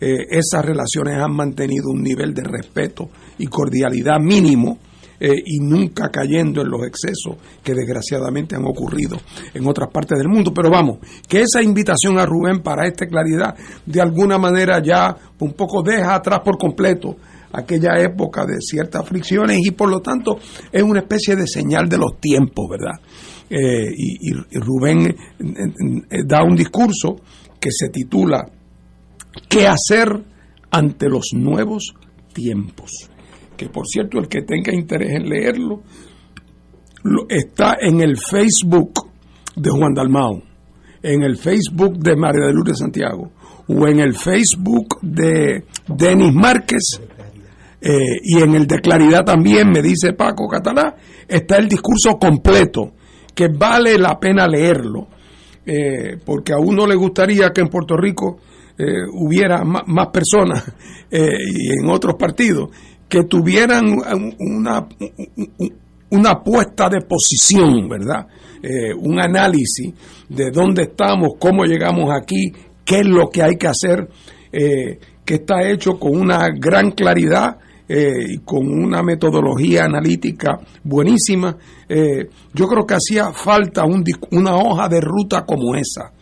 Eh, esas relaciones han mantenido un nivel de respeto y cordialidad mínimo eh, y nunca cayendo en los excesos que desgraciadamente han ocurrido en otras partes del mundo. Pero vamos, que esa invitación a Rubén para esta claridad de alguna manera ya un poco deja atrás por completo aquella época de ciertas fricciones y por lo tanto es una especie de señal de los tiempos, ¿verdad? Eh, y, Rubén eh, da un discurso que se titula ¿Qué hacer ante los nuevos tiempos? Que por cierto, el que tenga interés en leerlo, está en el Facebook de Juan Dalmao, en el Facebook de María de Lourdes Santiago, o en el Facebook de Denis Márquez, y en el de Claridad también, me dice Paco Catalá, está el discurso completo que vale la pena leerlo, eh, porque a uno le gustaría que en Puerto Rico eh, hubiera más, personas eh, y en otros partidos que tuvieran una, una puesta de posición, ¿verdad? Eh, un análisis de dónde estamos, cómo llegamos aquí, qué es lo que hay que hacer, eh, que está hecho con una gran claridad eh, y con una metodología analítica buenísima. yo creo que hacía falta una hoja de ruta como esa.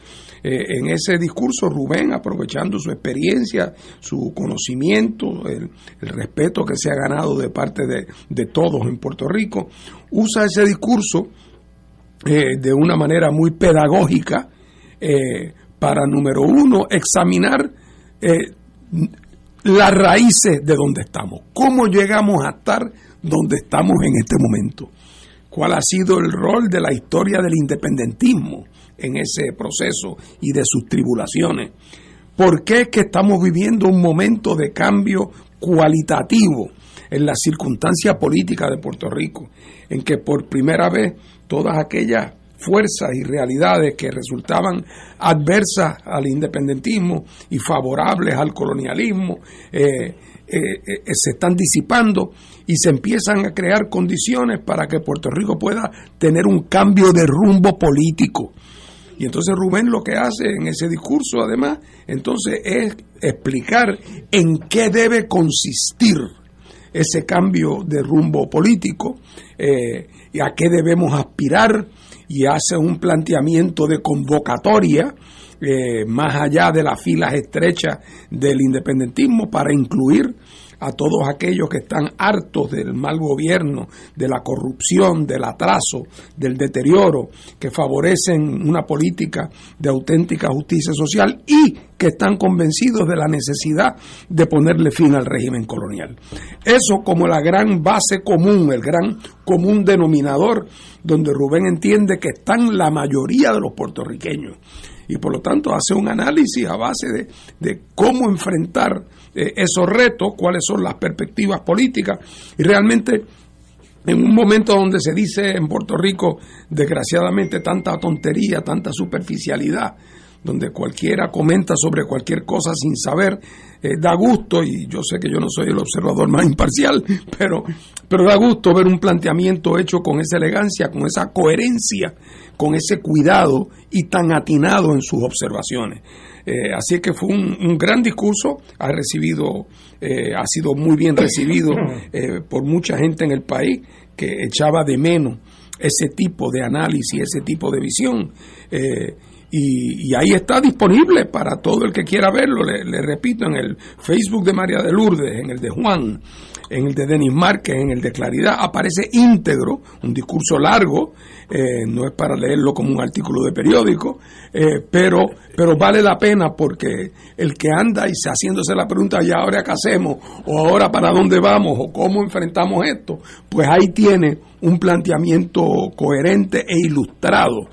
En ese discurso, Rubén, aprovechando su experiencia, su conocimiento, el, respeto que se ha ganado de parte de, todos en Puerto Rico, usa ese discurso eh, de una manera muy pedagógica eh, para, número uno, examinar eh, las raíces de donde estamos, cómo llegamos a estar donde estamos en este momento, cuál ha sido el rol de la historia del independentismo en ese proceso y de sus tribulaciones, por qué es que estamos viviendo un momento de cambio cualitativo en la circunstancia política de Puerto Rico, en que por primera vez todas aquellas fuerzas y realidades que resultaban adversas al independentismo y favorables al colonialismo eh, eh, eh, se están disipando y se empiezan a crear condiciones para que Puerto Rico pueda tener un cambio de rumbo político. Y entonces Rubén lo que hace en ese discurso, además, entonces es explicar en qué debe consistir ese cambio de rumbo político eh, y a qué debemos aspirar y hace un planteamiento de convocatoria eh, más allá de las filas estrechas del independentismo para incluir a todos aquellos que están hartos del mal gobierno, de la corrupción, del atraso, del deterioro, que favorecen una política de auténtica justicia social y que están convencidos de la necesidad de ponerle fin al régimen colonial. Eso como la gran base común, el gran común denominador, donde Rubén entiende que están la mayoría de los puertorriqueños y por lo tanto hace un análisis a base de, de cómo enfrentar eh, esos retos, cuáles son las perspectivas políticas y realmente en un momento donde se dice en Puerto Rico desgraciadamente tanta tontería, tanta superficialidad, donde cualquiera comenta sobre cualquier cosa sin saber, eh, da gusto, y yo sé que yo no soy el observador más imparcial, pero, pero da gusto ver un planteamiento hecho con esa elegancia, con esa coherencia, con ese cuidado y tan atinado en sus observaciones. Eh, así que fue un, gran discurso, ha recibido, eh, ha sido muy bien recibido por mucha gente en el país que echaba de menos ese tipo de análisis, ese tipo de visión. Y, ahí está disponible para todo el que quiera verlo. Le, repito, en el Facebook de María de Lourdes, en el de Juan, en el de Denis Márquez, en el de Claridad, aparece íntegro, un discurso largo, eh, no es para leerlo como un artículo de periódico, eh, pero, pero vale la pena porque el que anda y se haciéndose la pregunta, ¿y ahora qué hacemos? ¿O ahora para dónde vamos? ¿O cómo enfrentamos esto? Pues ahí tiene un planteamiento coherente e ilustrado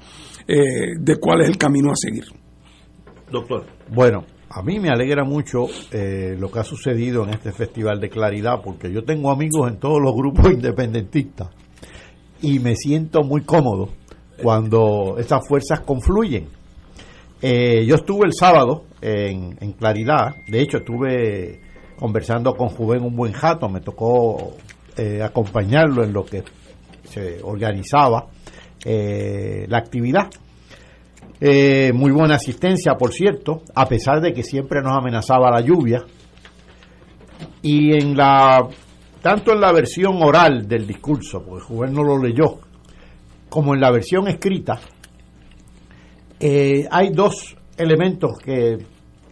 eh, de cuál es el camino a seguir. Doctor. Bueno, a mí me alegra mucho eh, lo que ha sucedido en este Festival de Claridad, porque yo tengo amigos en todos los grupos independentistas y me siento muy cómodo cuando esas fuerzas confluyen. Eh, yo estuve el sábado en, Claridad, de hecho estuve conversando con Juven un buen jato, me tocó acompañarlo en lo que se organizaba eh, la actividad. Eh, muy buena asistencia, por cierto, a pesar de que siempre nos amenazaba la lluvia. Y en la tanto en la versión oral del discurso, porque Juven no lo leyó, como en la versión escrita, eh, hay dos elementos que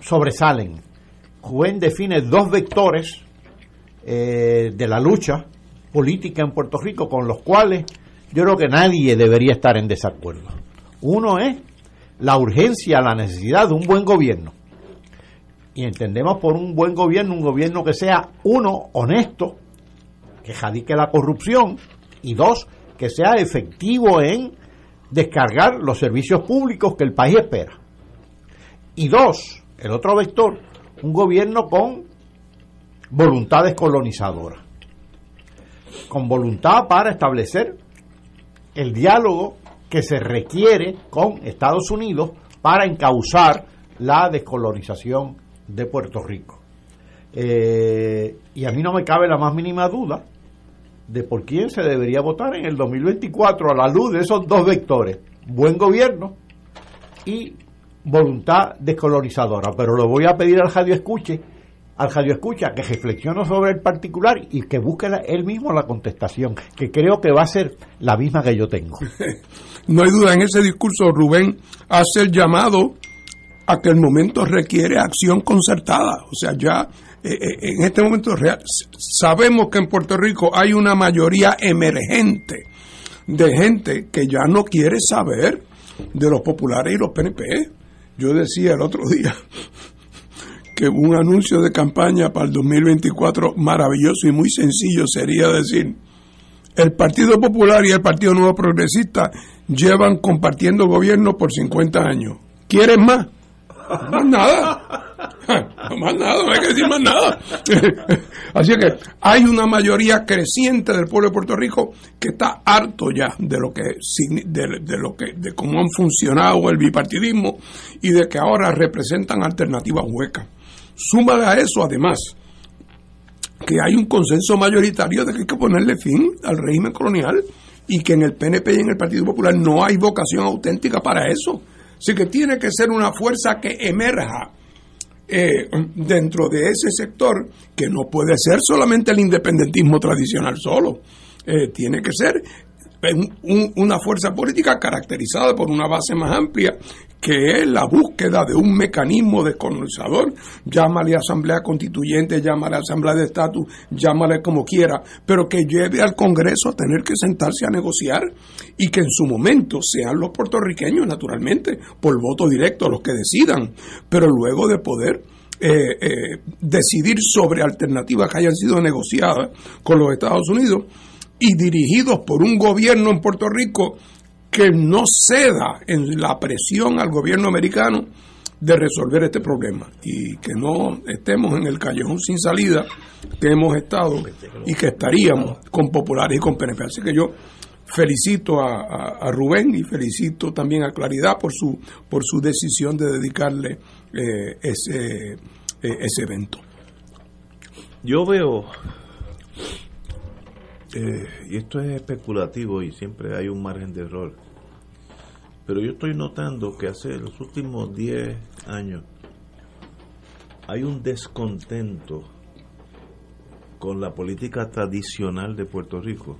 sobresalen. Juven define dos vectores de la lucha política en Puerto Rico con los cuales yo creo que nadie debería estar en desacuerdo. Uno es la urgencia, la necesidad de un buen gobierno. Y entendemos por un buen gobierno un gobierno que sea, uno, honesto, que jadique la corrupción, y dos, que sea efectivo en descargar los servicios públicos que el país espera. Y dos, el otro vector, un gobierno con voluntad descolonizadora, con voluntad para establecer el diálogo que se requiere con Estados Unidos para encauzar la descolonización de Puerto Rico. Eh, y a mí no me cabe la más mínima duda de por quién se debería votar en el 2024 a la luz de esos dos vectores, buen gobierno y voluntad descolonizadora. Pero lo voy a pedir al radio escuche, al radio escucha que reflexione sobre el particular y que busque él mismo la contestación, que creo que va a ser la misma que yo tengo. no hay duda en ese discurso, Rubén hace el llamado a que el momento requiere acción concertada. O sea, ya eh, eh, en este momento real, sabemos que en Puerto Rico hay una mayoría emergente de gente que ya no quiere saber de los populares y los PNP. Yo decía el otro día que un anuncio de campaña para el 2024 maravilloso y muy sencillo sería decir, el Partido Popular y el Partido Nuevo Progresista llevan compartiendo gobierno por 50 años. ¿Quieren más? Más nada. Más nada, no hay que decir más nada. Así que hay una mayoría creciente del pueblo de Puerto Rico que está harto ya de lo que de, lo que de cómo han funcionado el bipartidismo y de que ahora representan alternativas huecas. Súmale a eso además que hay un consenso mayoritario de que hay que ponerle fin al régimen colonial y que en el PNP y en el Partido Popular no hay vocación auténtica para eso. Así que tiene que ser una fuerza que emerja eh, dentro de ese sector, que no puede ser solamente el independentismo tradicional solo, eh, tiene que ser una fuerza política caracterizada por una base más amplia que es la búsqueda de un mecanismo descolonizador, llámale asamblea constituyente, llámale asamblea de estatus, llámale como quiera, pero que lleve al Congreso a tener que sentarse a negociar y que en su momento sean los puertorriqueños, naturalmente, por voto directo los que decidan, pero luego de poder eh, eh, decidir sobre alternativas que hayan sido negociadas con los Estados Unidos y dirigidos por un gobierno en Puerto Rico que no ceda en la presión al gobierno americano de resolver este problema y que no estemos en el callejón sin salida que hemos estado y que estaríamos con populares y con PNP. Así que yo felicito a, Rubén y felicito también a Claridad por su por su decisión de dedicarle eh, ese, eh, ese evento. Yo veo eh, y esto es especulativo y siempre hay un margen de error. Pero yo estoy notando que hace los últimos 10 años hay un descontento con la política tradicional de Puerto Rico.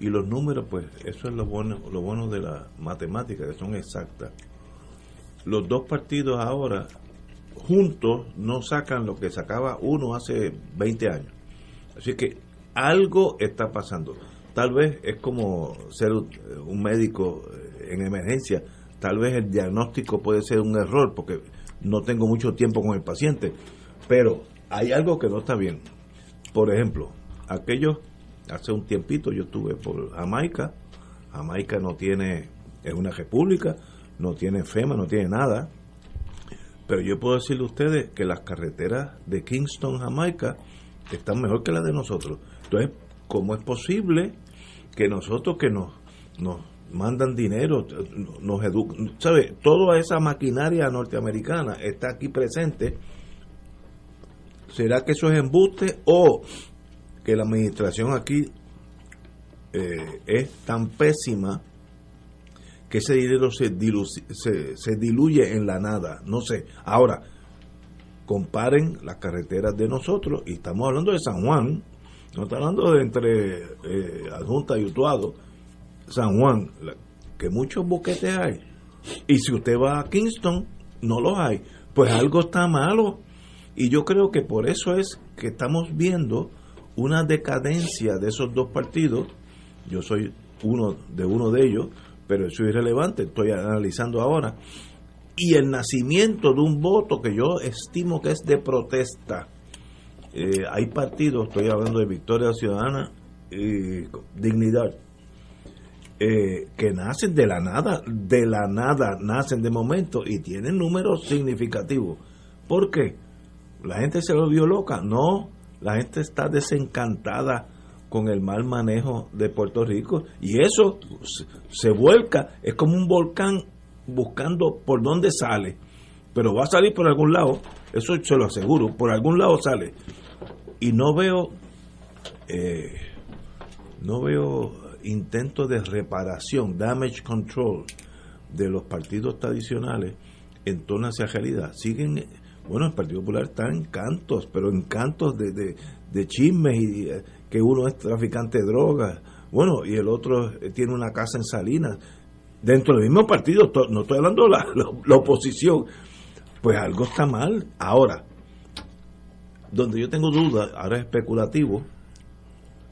Y los números, pues, eso es lo bueno, lo bueno de la matemática, que son exactas. Los dos partidos ahora, juntos, no sacan lo que sacaba uno hace 20 años. Así que algo está pasando. Tal vez es como ser un médico eh, en emergencia, tal vez el diagnóstico puede ser un error porque no tengo mucho tiempo con el paciente, pero hay algo que no está bien. Por ejemplo, aquellos, hace un tiempito yo estuve por Jamaica, Jamaica no tiene, es una república, no tiene FEMA, no tiene nada, pero yo puedo decirle a ustedes que las carreteras de Kingston, Jamaica, están mejor que las de nosotros. Entonces, ¿cómo es posible que nosotros que nos, nos mandan dinero, nos educan, ¿sabe? Toda esa maquinaria norteamericana está aquí presente. ¿Será que eso es embuste o que la administración aquí eh, es tan pésima que ese dinero se, se, se diluye en la nada? No sé. Ahora, comparen las carreteras de nosotros y estamos hablando de San Juan, no está hablando de entre eh, Adjunta y Utuado, San Juan, que muchos boquetes hay. Y si usted va a Kingston, no los hay. Pues algo está malo. Y yo creo que por eso es que estamos viendo una decadencia de esos dos partidos. Yo soy uno de uno de ellos, pero eso es irrelevante, estoy analizando ahora. Y el nacimiento de un voto que yo estimo que es de protesta eh, hay partidos, estoy hablando de Victoria Ciudadana y Dignidad, eh, que nacen de la nada, de la nada, nacen de momento y tienen números significativos. ¿Por qué? ¿La gente se lo vio loca? No, la gente está desencantada con el mal manejo de Puerto Rico y eso se vuelca, es como un volcán buscando por dónde sale, pero va a salir por algún lado, eso se lo aseguro, por algún lado sale y no veo eh, no veo intentos de reparación, damage control de los partidos tradicionales en torno hacia realidad. Siguen, bueno, el Partido Popular está en cantos, pero en cantos de, de, de chismes y eh, que uno es traficante de drogas, bueno, y el otro eh, tiene una casa en Salinas. Dentro del mismo partido, no estoy hablando de la oposición, pues algo está mal. Ahora, donde yo tengo dudas, ahora es especulativo,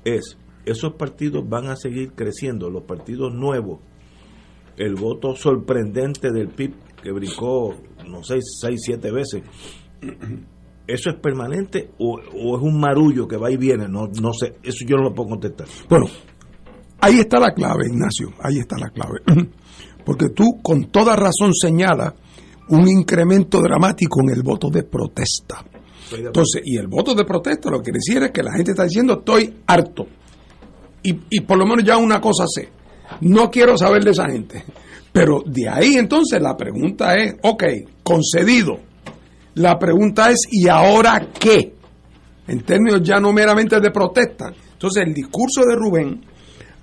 es, esos partidos van a seguir creciendo, los partidos nuevos, el voto sorprendente del PIB que brincó, no sé, seis, siete veces, ¿eso es permanente o, o es un marullo que va y viene? No, no sé, eso yo no lo puedo contestar. Bueno, ahí está la clave, Ignacio, ahí está la clave. Porque tú con toda razón señalas un incremento dramático en el voto de protesta. Entonces, y el voto de protesta lo que quiere decir es que la gente está diciendo estoy harto. Y, y por lo menos ya una cosa sé, no quiero saber de esa gente. Pero de ahí entonces la pregunta es, ok, concedido. La pregunta es, ¿y ahora qué? En términos ya no meramente de protesta. Entonces el discurso de Rubén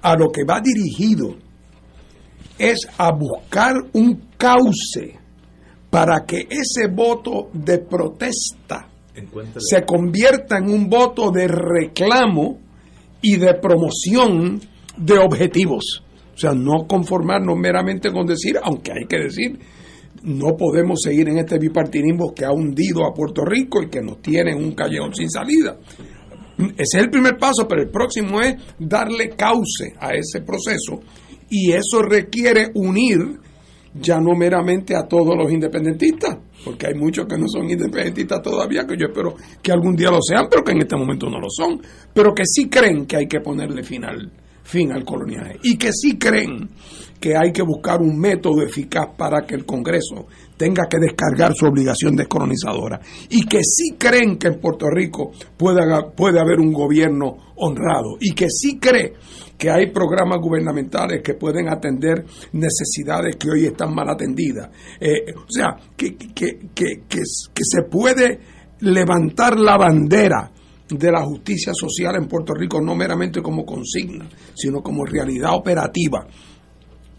a lo que va dirigido es a buscar un cauce para que ese voto de protesta se convierta en un voto de reclamo y de promoción de objetivos. O sea, no conformarnos meramente con decir, aunque hay que decir, no podemos seguir en este bipartidismo que ha hundido a Puerto Rico y que nos tiene en un callejón sin salida. Ese es el primer paso, pero el próximo es darle cauce a ese proceso. Y eso requiere unir ya no meramente a todos los independentistas, porque hay muchos que no son independentistas todavía, que yo espero que algún día lo sean, pero que en este momento no lo son, pero que sí creen que hay que ponerle final, fin al coloniaje y que sí creen que hay que buscar un método eficaz para que el Congreso tenga que descargar su obligación descolonizadora. Y que sí creen que en Puerto Rico puede, puede haber un gobierno honrado. Y que sí cree que hay programas gubernamentales que pueden atender necesidades que hoy están mal atendidas. Eh, o sea, que, que, que, que se puede levantar la bandera de la justicia social en Puerto Rico no meramente como consigna, sino como realidad operativa.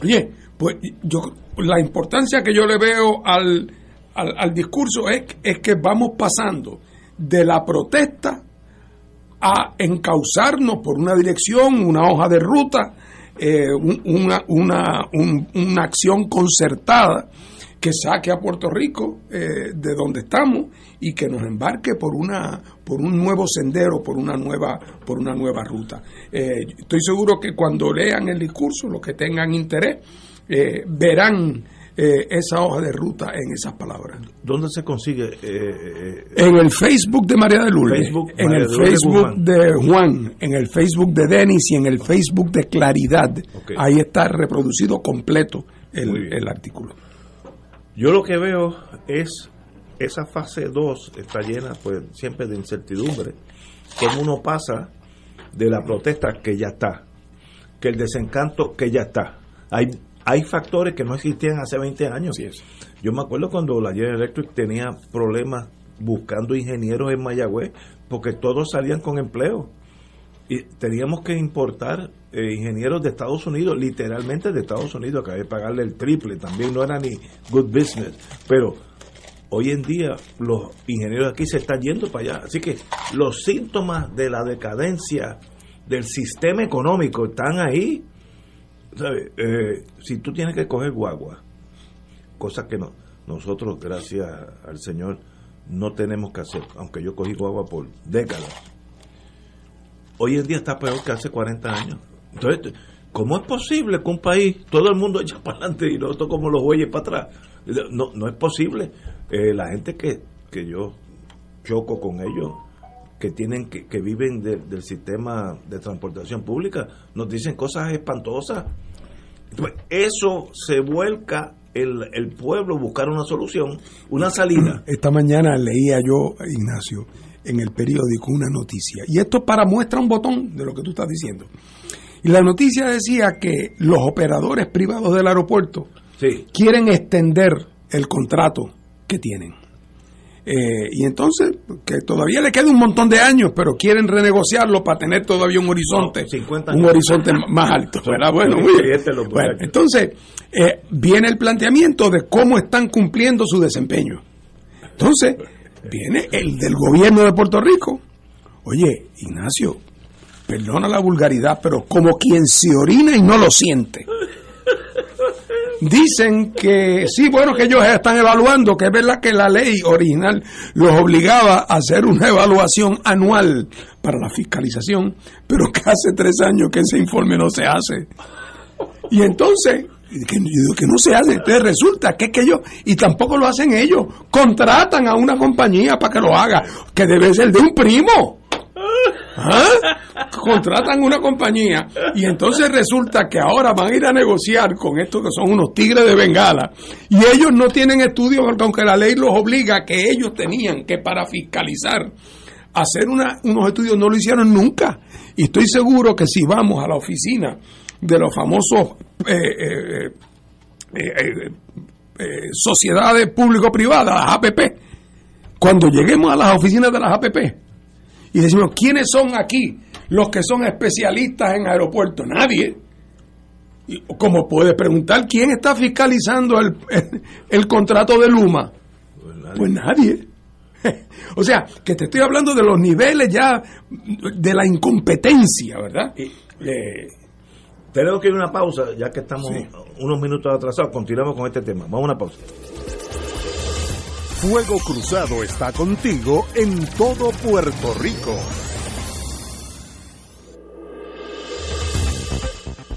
Oye, pues yo la importancia que yo le veo al, al, al discurso es, es que vamos pasando de la protesta a encauzarnos por una dirección, una hoja de ruta, eh, un- una, una, un- una acción concertada que saque a Puerto Rico eh, de donde estamos y que nos embarque por una por un nuevo sendero, por una nueva por una nueva ruta. Eh, estoy seguro que cuando lean el discurso, los que tengan interés, eh, verán esa hoja de ruta en esas palabras. ¿Dónde se consigue? eh, eh, En el Facebook de María de Lourdes, Facebook, en María el de Facebook de Juan, en el Facebook de Denis y en el Facebook de Claridad. Ahí está reproducido completo el, el artículo. Yo lo que veo es esa fase 2 está llena pues siempre de incertidumbre. Cómo uno pasa de la protesta que ya está, que el desencanto que ya está. Hay hay factores que no existían hace 20 años. Yo me acuerdo cuando la General Electric tenía problemas buscando ingenieros en Mayagüez porque todos salían con empleo y teníamos que importar eh, ingenieros de Estados Unidos, literalmente de Estados Unidos, había que pagarle el triple, también no era ni good business, pero hoy en día los ingenieros aquí se están yendo para allá, así que los síntomas de la decadencia del sistema económico están ahí. ¿Sabe? Eh, si tú tienes que coger guagua, cosa que no, nosotros, gracias al Señor, no tenemos que hacer, aunque yo cogí guagua por décadas hoy en día está peor que hace 40 años. Entonces, ¿cómo es posible que un país, todo el mundo echa para adelante y nosotros como los bueyes para atrás? No, no es posible. Eh, la gente que, que yo choco con ellos, que tienen que, que viven de- del sistema de transportación pública, nos dicen cosas espantosas. Eso se vuelca el, el pueblo buscar una solución, una salida. Esta mañana leía yo, Ignacio, en el periódico una noticia. Y esto para muestra un botón de lo que tú estás diciendo. Y la noticia decía que los operadores privados del aeropuerto quieren extender el contrato que tienen. Eh, y entonces, que todavía le queda un montón de años, pero quieren renegociarlo para tener todavía un horizonte, un horizonte más alto. Bueno, muy bien. Bueno, entonces, eh, viene el planteamiento de cómo están cumpliendo su desempeño. Entonces, viene el del gobierno de Puerto Rico. Oye, Ignacio, perdona la vulgaridad, pero como quien se orina y no lo siente. Dicen que sí, bueno, que ellos están evaluando, que es verdad que la ley original los obligaba a hacer una evaluación anual para la fiscalización, pero que hace tres años que ese informe no se hace. Y entonces, que, que no se hace, entonces resulta que es que ellos, y tampoco lo hacen ellos, contratan a una compañía para que lo haga, que debe ser de un primo. ¿Ah? Contratan una compañía. Y entonces resulta que ahora van a ir a negociar con estos que son unos tigres de Bengala. Y ellos no tienen estudios aunque la ley los obliga que ellos tenían que para fiscalizar hacer unos estudios no lo hicieron nunca. Y estoy seguro que si vamos a la oficina de los famosos eh, eh, eh, sociedades público-privadas, las APP, cuando lleguemos a las oficinas de las APP, y decimos, ¿quiénes son aquí los que son especialistas en aeropuertos? Nadie. Como puedes preguntar, ¿quién está fiscalizando el, el, contrato de Luma? Pues nadie. o sea, que te estoy hablando de los niveles ya de la incompetencia, ¿verdad? Eh, tenemos que ir a una pausa, ya que estamos unos minutos atrasados. Continuamos con este tema. Vamos a una pausa. Fuego Cruzado está contigo en todo Puerto Rico.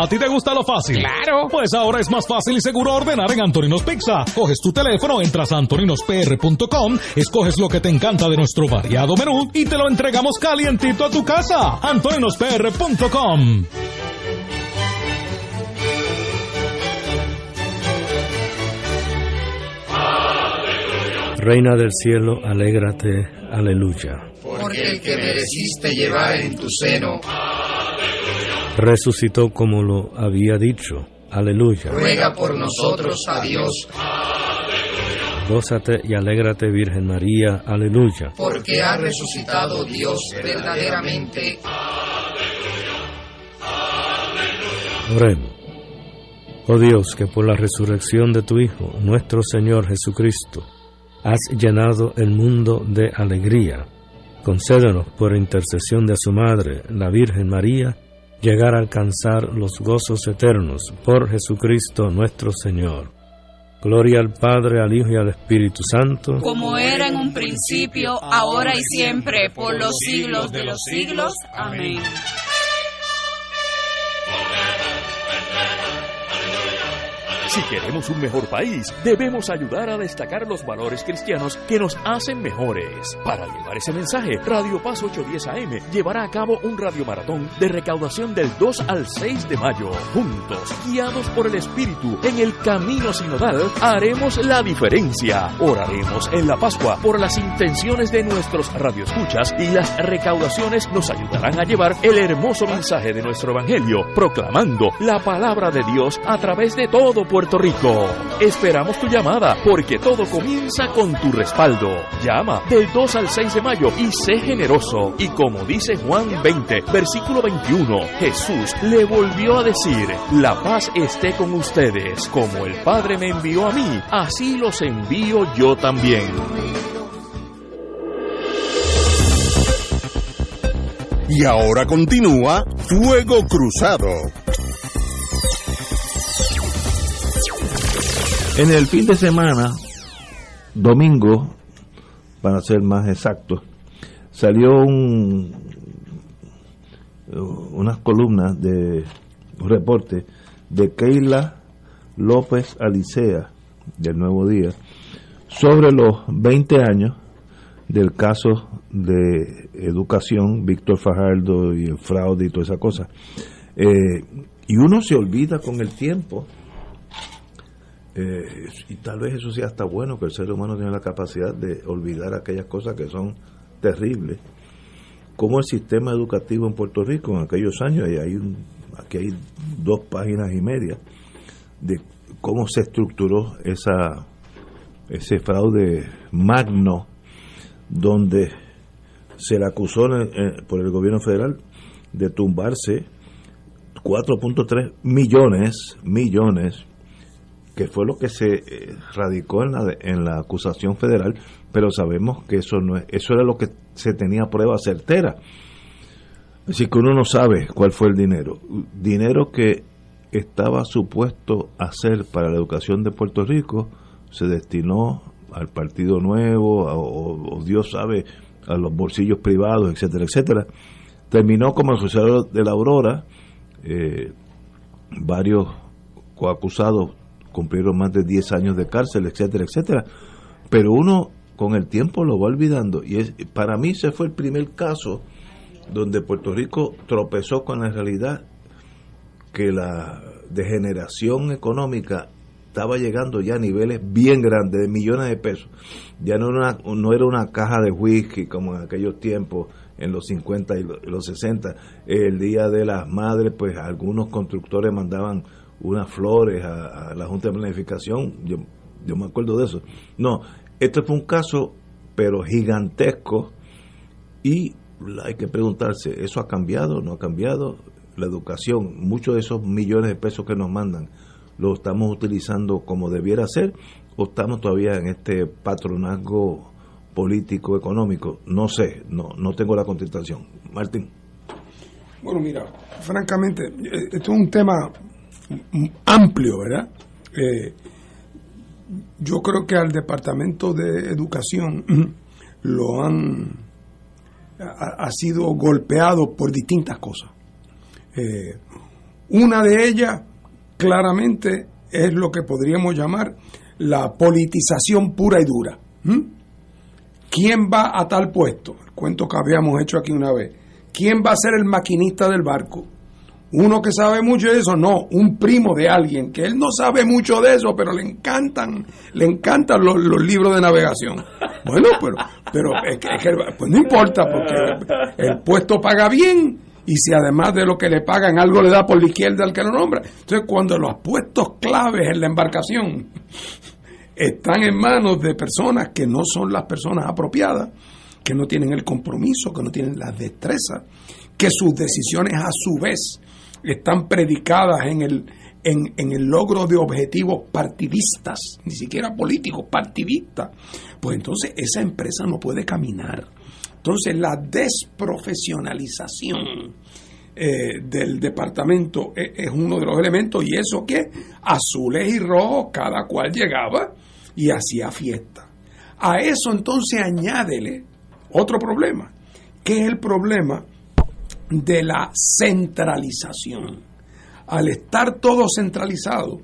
¿A ti te gusta lo fácil? Claro. Pues ahora es más fácil y seguro ordenar en Antoninos Pizza. Coges tu teléfono, entras a antoninospr.com, escoges lo que te encanta de nuestro variado menú y te lo entregamos calientito a tu casa. antoninospr.com. Reina del cielo, alégrate, aleluya. Porque el que mereciste llevar en tu seno resucitó como lo había dicho. Aleluya. Ruega por nosotros a Dios. Gózate y alégrate, Virgen María. Aleluya. Porque ha resucitado Dios verdaderamente. Oremos. Oh Dios, que por la resurrección de tu Hijo, nuestro Señor Jesucristo, has llenado el mundo de alegría. Concédenos por intercesión de su Madre, la Virgen María, llegar a alcanzar los gozos eternos por Jesucristo nuestro Señor. Gloria al Padre, al Hijo y al Espíritu Santo, como era en un principio, ahora y siempre, por los siglos de los siglos. Amén. Si queremos un mejor país, debemos ayudar a destacar los valores cristianos que nos hacen mejores. Para llevar ese mensaje, Radio Paz 810 AM llevará a cabo un radiomaratón de recaudación del 2 al 6 de mayo. Juntos, guiados por el Espíritu, en el camino sinodal, haremos la diferencia. Oraremos en la Pascua por las intenciones de nuestros radioescuchas y las recaudaciones nos ayudarán a llevar el hermoso mensaje de nuestro Evangelio, proclamando la palabra de Dios a través de todo Puerto Rico. Esperamos tu llamada porque todo comienza con tu respaldo. Llama del 2 al 6 de mayo y sé generoso. Y como dice Juan 20, versículo 21, Jesús le volvió a decir, la paz esté con ustedes. Como el Padre me envió a mí, así los envío yo también. Y ahora continúa Fuego Cruzado. En el fin de semana, domingo, para ser más exactos, salió un, unas columnas de un reporte de Keila López Alicea del Nuevo Día sobre los 20 años del caso de educación, Víctor Fajardo y el fraude y toda esa cosa. Eh, Y uno se olvida con el tiempo, eh, y tal vez eso sea hasta bueno, que el ser humano tiene la capacidad de olvidar aquellas cosas que son terribles, como el sistema educativo en Puerto Rico en aquellos años, y hay un, aquí hay dos páginas y media, de cómo se estructuró esa ese fraude magno donde se le acusó por el gobierno federal de tumbarse 4.3 millones millones que fue lo que se eh, radicó en la en la acusación federal pero sabemos que eso no es eso era lo que se tenía prueba certera así que uno no sabe cuál fue el dinero dinero que estaba supuesto a ser para la educación de Puerto Rico se destinó al Partido Nuevo, o, Dios sabe, a los bolsillos privados, etcétera, etcétera. Terminó como asociado de la Aurora, eh, varios coacusados cumplieron más de 10 años de cárcel, etcétera, etcétera. Pero uno con el tiempo lo va olvidando. Y es, para mí ese fue el primer caso donde Puerto Rico tropezó con la realidad que la degeneración económica estaba llegando ya a niveles bien grandes, de millones de pesos. Ya no era una, no era una caja de whisky como en aquellos tiempos, en los 50 y los 60. El Día de las Madres, pues algunos constructores mandaban unas flores a, la Junta de Planificación. Yo, yo me acuerdo de eso. No, este fue un caso, pero gigantesco. Y hay que preguntarse, ¿eso ha cambiado? ¿No ha cambiado? La educación, muchos de esos millones de pesos que nos mandan, lo estamos utilizando como debiera ser o estamos todavía en este patronazgo político económico no sé no no tengo la contestación Martín bueno mira francamente eh, esto es un tema amplio verdad eh, yo creo que al departamento de educación lo han ha, sido golpeado por distintas cosas eh, una de ellas claramente es lo que podríamos llamar la politización pura y dura. ¿Quién va a tal puesto? El cuento que habíamos hecho aquí una vez. ¿Quién va a ser el maquinista del barco? Uno que sabe mucho de eso, no, un primo de alguien, que él no sabe mucho de eso, pero le encantan, le encantan los, libros de navegación. Bueno, pero, pero es que, pues no importa, porque el puesto paga bien y si además de lo que le pagan algo le da por la izquierda al que lo nombra. Entonces, cuando los puestos claves en la embarcación están en manos de personas que no son las personas apropiadas, que no tienen el compromiso, que no tienen las destrezas, que sus decisiones a su vez están predicadas en el, en, en, el logro de objetivos partidistas, ni siquiera políticos, partidistas, pues entonces esa empresa no puede caminar. Entonces, la desprofesionalización eh, del departamento es, es, uno de los elementos, y eso que azules y rojos, cada cual llegaba y hacía fiesta. A eso entonces añádele otro problema, que es el problema de la centralización. Al estar todo centralizado,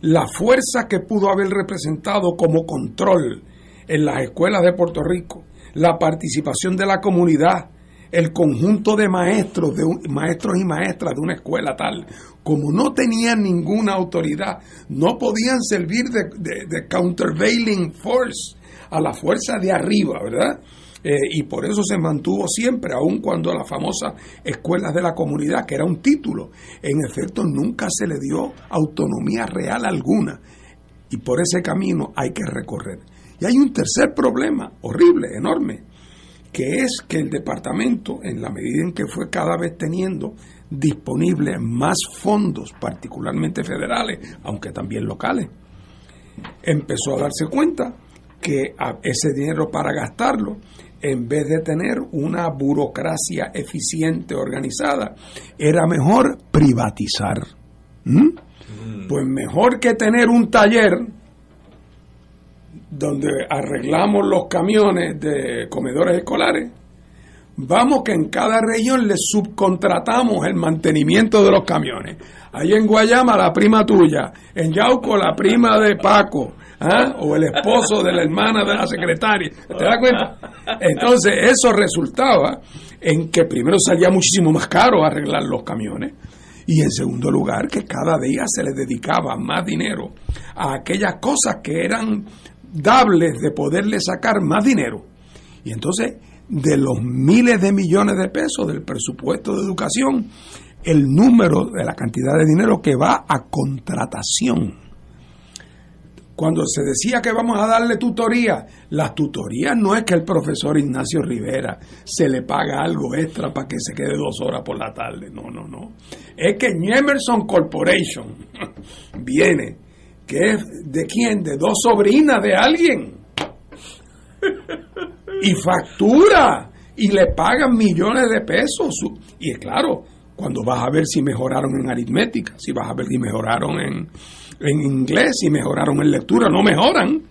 la fuerza que pudo haber representado como control en las escuelas de Puerto Rico, la participación de la comunidad, el conjunto de maestros, de maestros y maestras de una escuela tal, como no tenían ninguna autoridad, no podían servir de, countervailing force a la fuerza de arriba, ¿verdad? Eh, y por eso se mantuvo siempre, aun cuando a las famosas escuelas de la comunidad, que era un título, en efecto nunca se le dio autonomía real alguna. Y por ese camino hay que recorrer. Y hay un tercer problema horrible, enorme, que es que el departamento, en la medida en que fue cada vez teniendo disponibles más fondos, particularmente federales, aunque también locales, empezó a darse cuenta que ese dinero para gastarlo, en vez de tener una burocracia eficiente, organizada, era mejor privatizar. ¿Mm? Mm. Pues mejor que tener un taller donde arreglamos los camiones de comedores escolares, vamos que en cada región le subcontratamos el mantenimiento de los camiones. Ahí en Guayama la prima tuya, en Yauco la prima de Paco, ¿ah? o el esposo de la hermana de la secretaria. ¿Te das cuenta? Entonces eso resultaba en que primero salía muchísimo más caro arreglar los camiones Y en segundo lugar, que cada día se le dedicaba más dinero a aquellas cosas que eran dables de poderle sacar más dinero. Y entonces, de los miles de millones de pesos del presupuesto de educación, el número de la cantidad de dinero que va a contratación. Cuando se decía que vamos a darle tutoría, las tutorías no es que el profesor Ignacio Rivera se le paga algo extra para que se quede dos horas por la tarde. No, no, no. Es que Emerson Corporation viene, que es de quién? De dos sobrinas de alguien. Y factura. Y le pagan millones de pesos. Y es claro, cuando vas a ver si mejoraron en aritmética, si vas a ver si mejoraron en, en inglés, si mejoraron en lectura, no mejoran,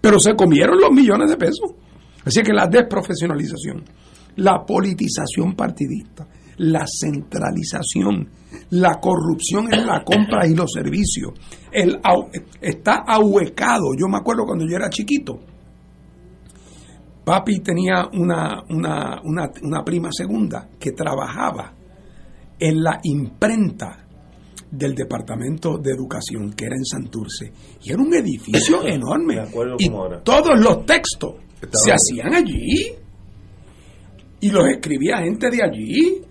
pero se comieron los millones de pesos. Así que la desprofesionalización, la politización partidista, la centralización, la corrupción en la compra y los servicios, está ahuecado. Yo me acuerdo cuando yo era chiquito, papi tenía una, una, una prima segunda que trabajaba en la imprenta del Departamento de Educación, que era en Santurce. Y era un edificio enorme. y todos los textos se hacían allí. Y los escribía gente de allí.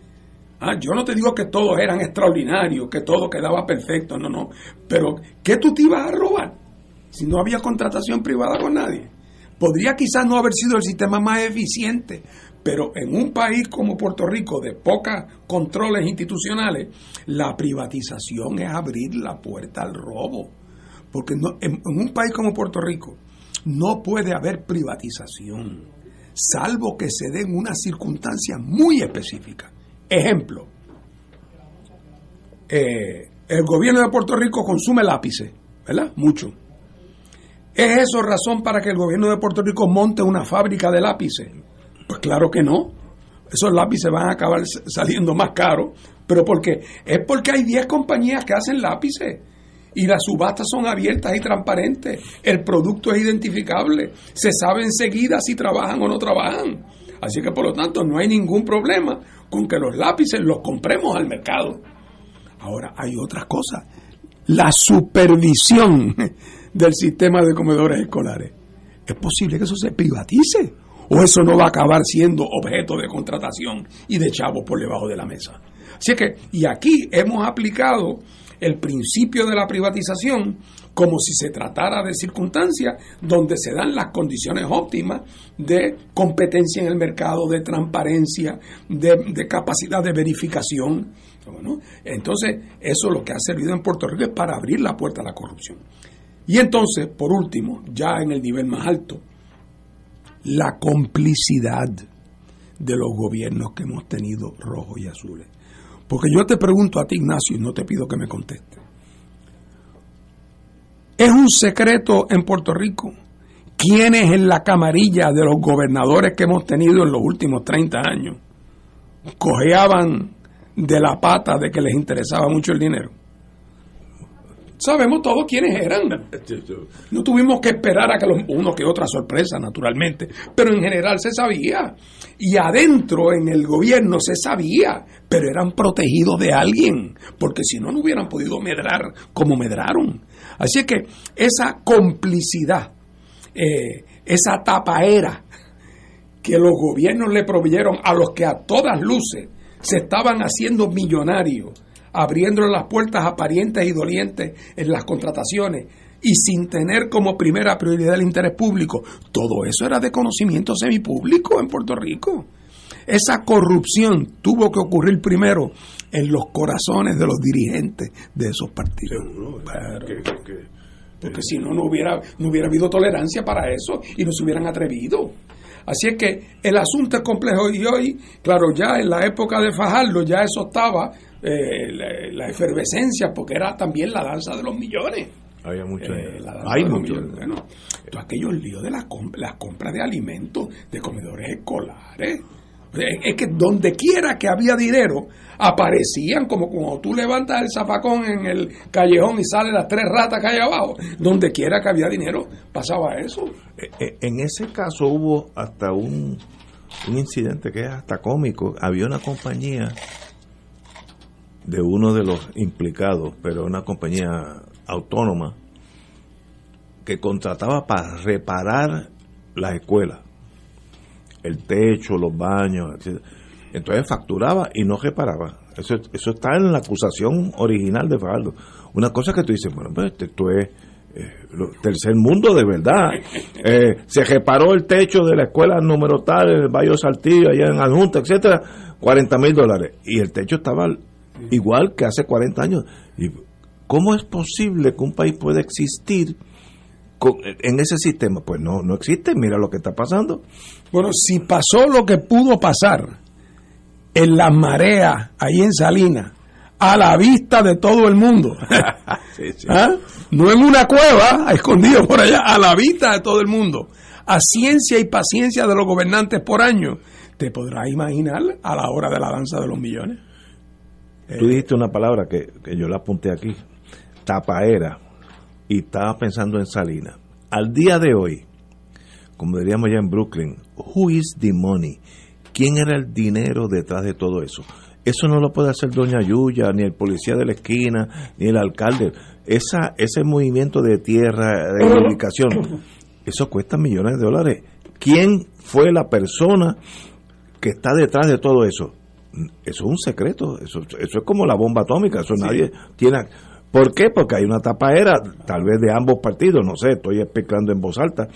Ah, yo no te digo que todos eran extraordinarios, que todo quedaba perfecto, no, no. Pero, ¿qué tú te ibas a robar si no había contratación privada con nadie? Podría quizás no haber sido el sistema más eficiente, pero en un país como Puerto Rico, de pocos controles institucionales, la privatización es abrir la puerta al robo. Porque en, un país como Puerto Rico no puede haber privatización, salvo que se den unas circunstancias muy específicas. Ejemplo, eh, el gobierno de Puerto Rico consume lápices, ¿verdad? Mucho. ¿Es eso razón para que el gobierno de Puerto Rico monte una fábrica de lápices? Pues claro que no. Esos lápices van a acabar saliendo más caros. ¿Pero por qué? Es porque hay 10 compañías que hacen lápices y las subastas son abiertas y transparentes. El producto es identificable. Se sabe enseguida si trabajan o no trabajan. Así que por lo tanto no hay ningún problema con que los lápices los compremos al mercado. Ahora hay otras cosas. La supervisión del sistema de comedores escolares. Es posible que eso se privatice o eso no va a acabar siendo objeto de contratación y de chavos por debajo de la mesa. Así que, y aquí hemos aplicado el principio de la privatización como si se tratara de circunstancias donde se dan las condiciones óptimas de competencia en el mercado, de transparencia, de, capacidad de verificación. Entonces, eso lo que ha servido en Puerto Rico es para abrir la puerta a la corrupción. Y entonces, por último, ya en el nivel más alto, la complicidad de los gobiernos que hemos tenido rojos y azules. Porque yo te pregunto a ti, Ignacio, y no te pido que me contestes. ¿Es un secreto en Puerto Rico quiénes en la camarilla de los gobernadores que hemos tenido en los últimos 30 años cojeaban de la pata de que les interesaba mucho el dinero? Sabemos todos quiénes eran. No tuvimos que esperar a que los, uno que otra sorpresa, naturalmente, pero en general se sabía. Y adentro en el gobierno se sabía, pero eran protegidos de alguien, porque si no, no hubieran podido medrar como medraron. Así que esa complicidad, eh, esa tapaera que los gobiernos le proveyeron a los que a todas luces se estaban haciendo millonarios, abriendo las puertas a parientes y dolientes en las contrataciones y sin tener como primera prioridad el interés público. Todo eso era de conocimiento semipúblico en Puerto Rico. Esa corrupción tuvo que ocurrir primero en los corazones de los dirigentes de esos partidos. porque si no, no hubiera, no hubiera habido tolerancia para eso y no se hubieran atrevido. Así es que el asunto es complejo y hoy, claro, ya en la época de Fajardo ya eso estaba eh, la, efervescencia, porque era también la danza de los millones. Había mucho. Eh, Hay mucho. Bueno, aquellos líos de las compras compra de alimentos, de comedores escolares. Es que donde quiera que había dinero, aparecían como cuando tú levantas el zafacón en el callejón y salen las tres ratas que hay abajo. Donde quiera que había dinero, pasaba eso. Eh, en ese caso hubo hasta un, un incidente que es hasta cómico. Había una compañía de uno de los implicados, pero una compañía autónoma, que contrataba para reparar las escuelas, el techo, los baños, etc. Entonces facturaba y no reparaba. Eso, eso está en la acusación original de Fajardo. Una cosa que tú dices, bueno, pues esto es eh, tercer mundo de verdad. Eh, se reparó el techo de la escuela número tal, en el Valle Saltillo, allá en Adjunta, etcétera, 40 mil dólares. Y el techo estaba igual que hace 40 años. ¿Y ¿Cómo es posible que un país pueda existir con- en ese sistema? Pues no, no existe. Mira lo que está pasando. Bueno, si pasó lo que pudo pasar en las mareas, ahí en Salinas, a la vista de todo el mundo, ¿Ah? no en una cueva, escondido por allá, a la vista de todo el mundo, a ciencia y paciencia de los gobernantes por año, te podrás imaginar a la hora de la danza de los millones. Tú dijiste una palabra que, que yo la apunté aquí, tapaera, y estaba pensando en Salinas. Al día de hoy, como diríamos ya en Brooklyn, who is the money? ¿Quién era el dinero detrás de todo eso? Eso no lo puede hacer Doña Yuya, ni el policía de la esquina, ni el alcalde. Esa, ese movimiento de tierra, de ubicación, eso cuesta millones de dólares. ¿Quién fue la persona que está detrás de todo eso? Eso es un secreto, eso, eso es como la bomba atómica, eso nadie tiene... ¿Por qué? Porque hay una tapaera, tal vez de ambos partidos, no sé, estoy explicando en voz alta,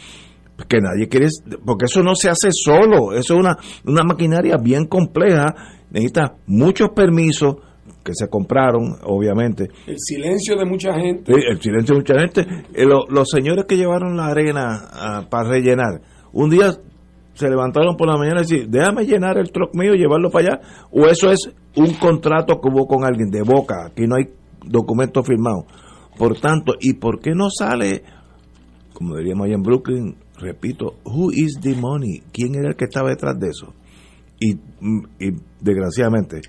que nadie quiere, porque eso no se hace solo, eso es una, una maquinaria bien compleja, necesita muchos permisos que se compraron, obviamente, El silencio de mucha gente. Sí, el silencio de mucha gente. Eh, lo- los señores que llevaron la arena ah, para rellenar, un día se levantaron por la mañana y decir, déjame llenar el truck mío y llevarlo para allá, o eso es un contrato que hubo con alguien de boca, aquí no hay documento firmado. Por tanto, ¿y por qué no sale, como diríamos allá en Brooklyn, repito, who is the money? ¿Quién era el que estaba detrás de eso? Y, y desgraciadamente,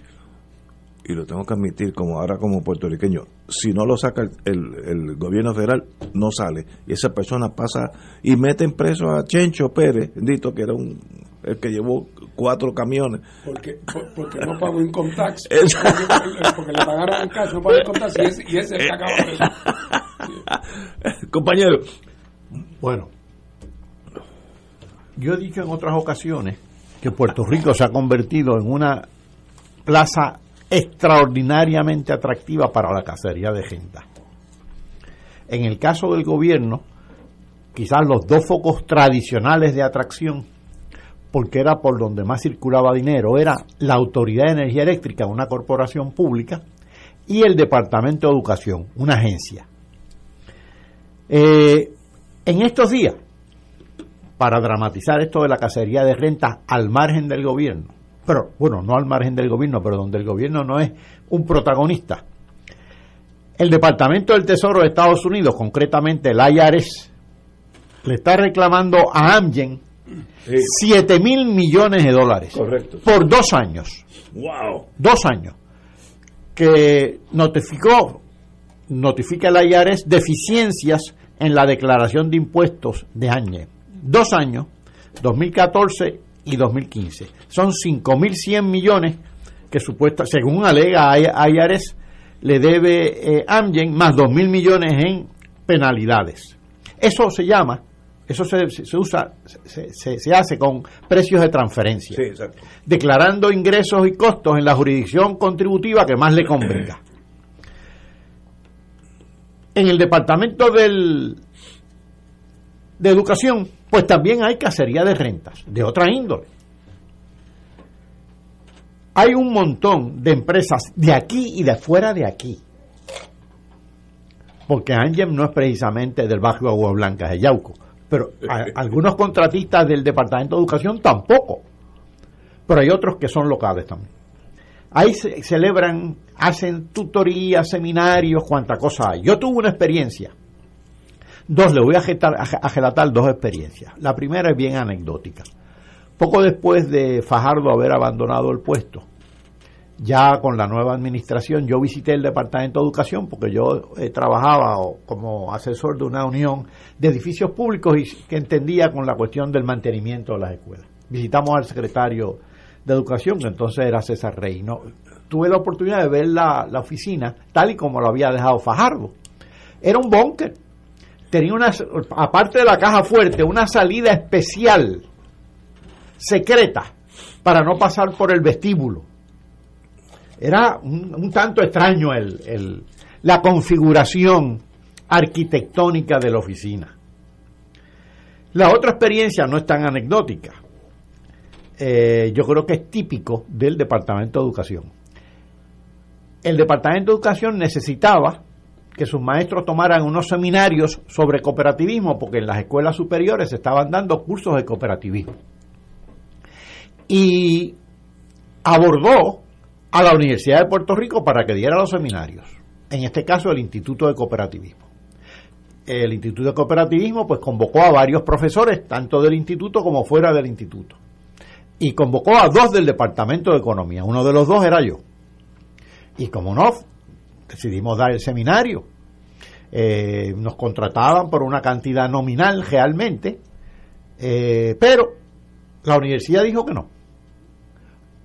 y lo tengo que admitir como ahora como puertorriqueño, si no lo saca el, el- el gobierno federal, no sale. Y esa persona pasa y meten preso a Chencho Pérez, bendito que era un el que llevó cuatro camiones. Porque, por- porque no pagó income tax. Porque, porque le pagaron en cash, no pagó income tax. Y ese, y ese es el que acaba preso. Compañero. Bueno, yo he dicho en otras ocasiones que Puerto Rico se ha convertido en una plaza extraordinariamente atractiva para la cacería de gente. En el caso del gobierno, quizás los dos focos tradicionales de atracción, porque era por donde más circulaba dinero, era la Autoridad de Energía Eléctrica, una corporación pública, y el Departamento de Educación, una agencia. Eh, en estos días, para dramatizar esto de la cacería de rentas al margen del gobierno, pero bueno, no al margen del gobierno, pero donde el gobierno no es un protagonista, el Departamento del Tesoro de Estados Unidos, concretamente el IRS, le está reclamando a Amgen 7 mil millones de dólares Correcto. por dos años. ¡Wow! Dos años. Que notificó, notifica el IRS deficiencias en la declaración de impuestos de Amgen. Dos años, 2014 y 2015. Son 5.100 millones que supuesta, según alega IRS, le debe eh, Amgen más 2.000 millones en penalidades. Eso se llama, eso se, usa, se, se- se hace con precios de transferencia, Sí, exacto. declarando ingresos y costos en la jurisdicción contributiva que más le convenga. En el departamento del, de educación, pues también hay cacería de rentas, de otra índole. Hay un montón de empresas de aquí y de fuera de aquí. Porque Angem no es precisamente del barrio Agua Blanca de Yauco. Pero a- algunos contratistas del Departamento de Educación tampoco. Pero hay otros que son locales también. Ahí se celebran, hacen tutorías, seminarios, cuánta cosa hay. Yo tuve una experiencia. Dos, le voy a, jetar- a, dos experiencias. La primera es bien anecdótica. Poco después de Fajardo haber abandonado el puesto, ya con la nueva administración, yo visité el Departamento de Educación porque yo eh, trabajaba como asesor de una unión de edificios públicos y que entendía con la cuestión del mantenimiento de las escuelas. Visitamos al secretario de Educación, que entonces era César Rey. ¿no? tuve la oportunidad de ver la, la oficina tal y como lo había dejado Fajardo. Era un búnker. Tenía una, aparte de la caja fuerte, una salida especial, secreta, para no pasar por el vestíbulo. Era un, tanto extraño el, el, la configuración arquitectónica de la oficina. La otra experiencia no es tan anecdótica. Eh, yo creo que es típico del Departamento de Educación. El Departamento de Educación necesitaba que sus maestros tomaran unos seminarios sobre cooperativismo, porque en las escuelas superiores se estaban dando cursos de cooperativismo. Y abordó a la Universidad de Puerto Rico para que diera los seminarios, en este caso el Instituto de Cooperativismo. El Instituto de Cooperativismo pues convocó a varios profesores, tanto del instituto como fuera del instituto. Y convocó a dos del Departamento de Economía. Uno de los dos era yo. Y como no, decidimos dar el seminario. Eh, nos contrataban por una cantidad nominal realmente, eh, pero la universidad dijo que no.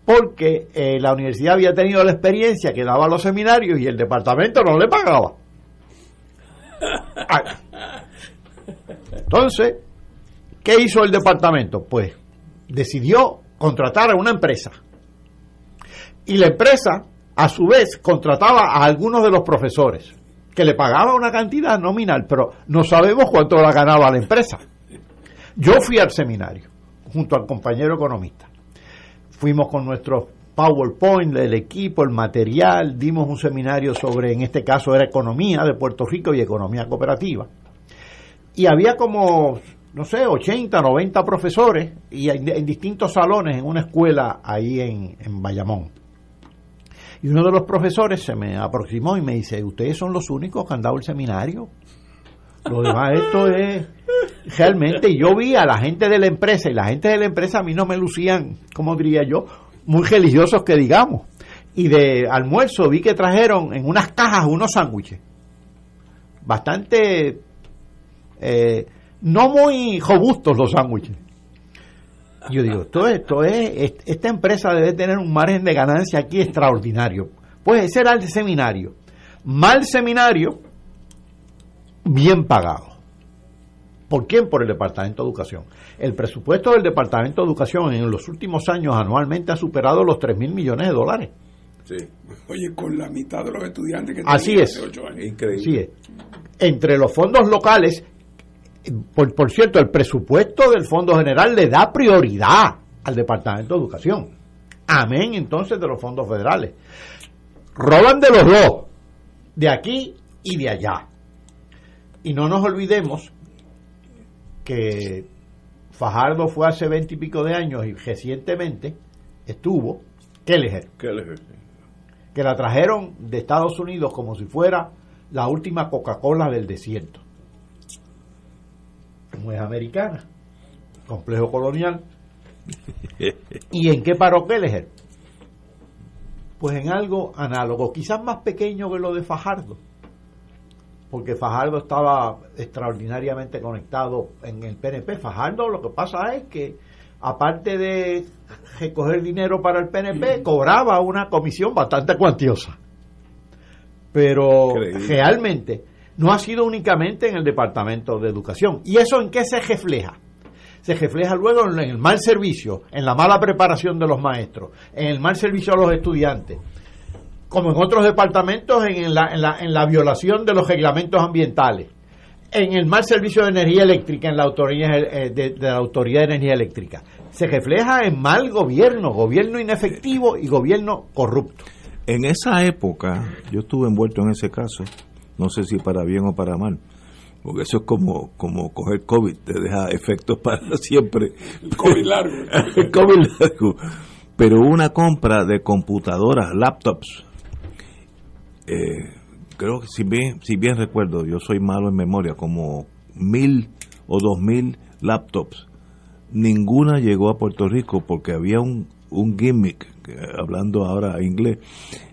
Porque eh, la universidad había tenido la experiencia que daba los seminarios y el departamento no le pagaba. Entonces, ¿qué hizo el departamento? Pues decidió contratar a una empresa. Y la empresa, a su vez, contrataba a algunos de los profesores, que le pagaba una cantidad nominal, pero no sabemos cuánto la ganaba la empresa. Yo fui al seminario, junto al compañero economista. Fuimos con nuestros PowerPoint, el equipo, el material, dimos un seminario sobre, en este caso era economía de Puerto Rico y economía cooperativa. Y había como no sé, 80, 90 profesores y en, en distintos salones en una escuela ahí en, en, Bayamón. Y uno de los profesores se me aproximó y me dice, ¿ustedes son los únicos que han dado el seminario? Lo demás, esto es realmente, yo vi a la gente de la empresa y la gente de la empresa a mí no me lucían, como diría yo, muy religiosos que digamos. Y de almuerzo vi que trajeron en unas cajas unos sándwiches. Bastante... Eh, no muy robustos los sándwiches. Yo digo, esto, esto es, esta empresa debe tener un margen de ganancia aquí extraordinario. Pues ese era el seminario. Mal seminario, bien pagado. ¿Por quién? Por el Departamento de Educación. El presupuesto del Departamento de Educación en los últimos años anualmente ha superado los 3 mil millones de dólares. Sí. Oye, con la mitad de los estudiantes que Así es. hace ocho años. Increíble. Así es. Entre los fondos locales por, por, cierto, el presupuesto del Fondo General le da prioridad al Departamento de Educación. Amén entonces de los fondos federales. Roban de los dos, de aquí y de allá. Y no nos olvidemos que Fajardo fue hace veinte y pico de años y recientemente estuvo Kelleher, Kelleher. que la trajeron de Estados Unidos como si fuera la última Coca-Cola del desierto como es americana, complejo colonial. ¿Y en qué paró Kelleher? Pues en algo análogo, quizás más pequeño que lo de Fajardo, porque Fajardo estaba extraordinariamente conectado en el PNP. Fajardo lo que pasa es que, aparte de recoger dinero para el PNP, cobraba una comisión bastante cuantiosa. Pero Increíble. realmente no ha sido únicamente en el Departamento de Educación. ¿Y eso en qué se refleja? Se refleja luego en el mal servicio, en la mala preparación de los maestros, en el mal servicio a los estudiantes, como en otros departamentos, en la, en la, en la violación de los reglamentos ambientales, en el mal servicio de energía eléctrica, en la autoridad de, de, de la Autoridad de Energía Eléctrica. Se refleja en mal gobierno, gobierno inefectivo y gobierno corrupto. En esa época, yo estuve envuelto en ese caso, no sé si para bien o para mal, porque eso es como, como coger COVID, te deja efectos para siempre. El COVID largo. El COVID largo. Pero una compra de computadoras, laptops, eh, creo que si bien, si bien recuerdo, yo soy malo en memoria, como mil o dos mil laptops, ninguna llegó a Puerto Rico porque había un, un gimmick, hablando ahora inglés,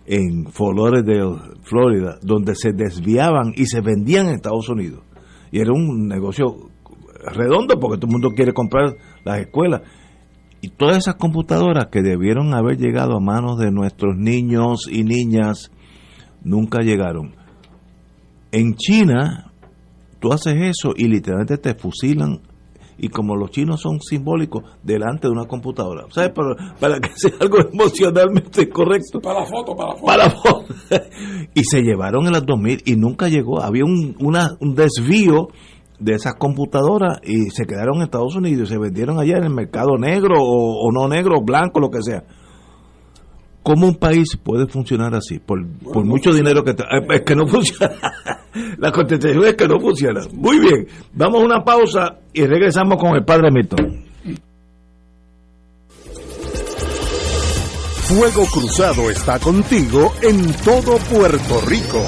en Fort Lauderdale, Florida, donde se desviaban y se vendían en Estados Unidos. Y era un negocio redondo porque todo el mundo quiere comprar las escuelas. Y todas esas computadoras que debieron haber llegado a manos de nuestros niños y niñas nunca llegaron. En China, tú haces eso y literalmente te fusilan y como los chinos son simbólicos delante de una computadora. ¿Sabes? Para, para que sea algo emocionalmente correcto. Para la foto, para la foto. Para la foto. y se llevaron en las 2000 y nunca llegó. Había un, una, un desvío de esas computadoras y se quedaron en Estados Unidos y se vendieron allá en el mercado negro o, o no negro, blanco, lo que sea. ¿Cómo un país puede funcionar así? Por, por mucho dinero que... eh, Es que no funciona. La contestación es que no funciona. Muy bien, vamos a una pausa y regresamos con el padre Milton. Fuego Cruzado está contigo en todo Puerto Rico.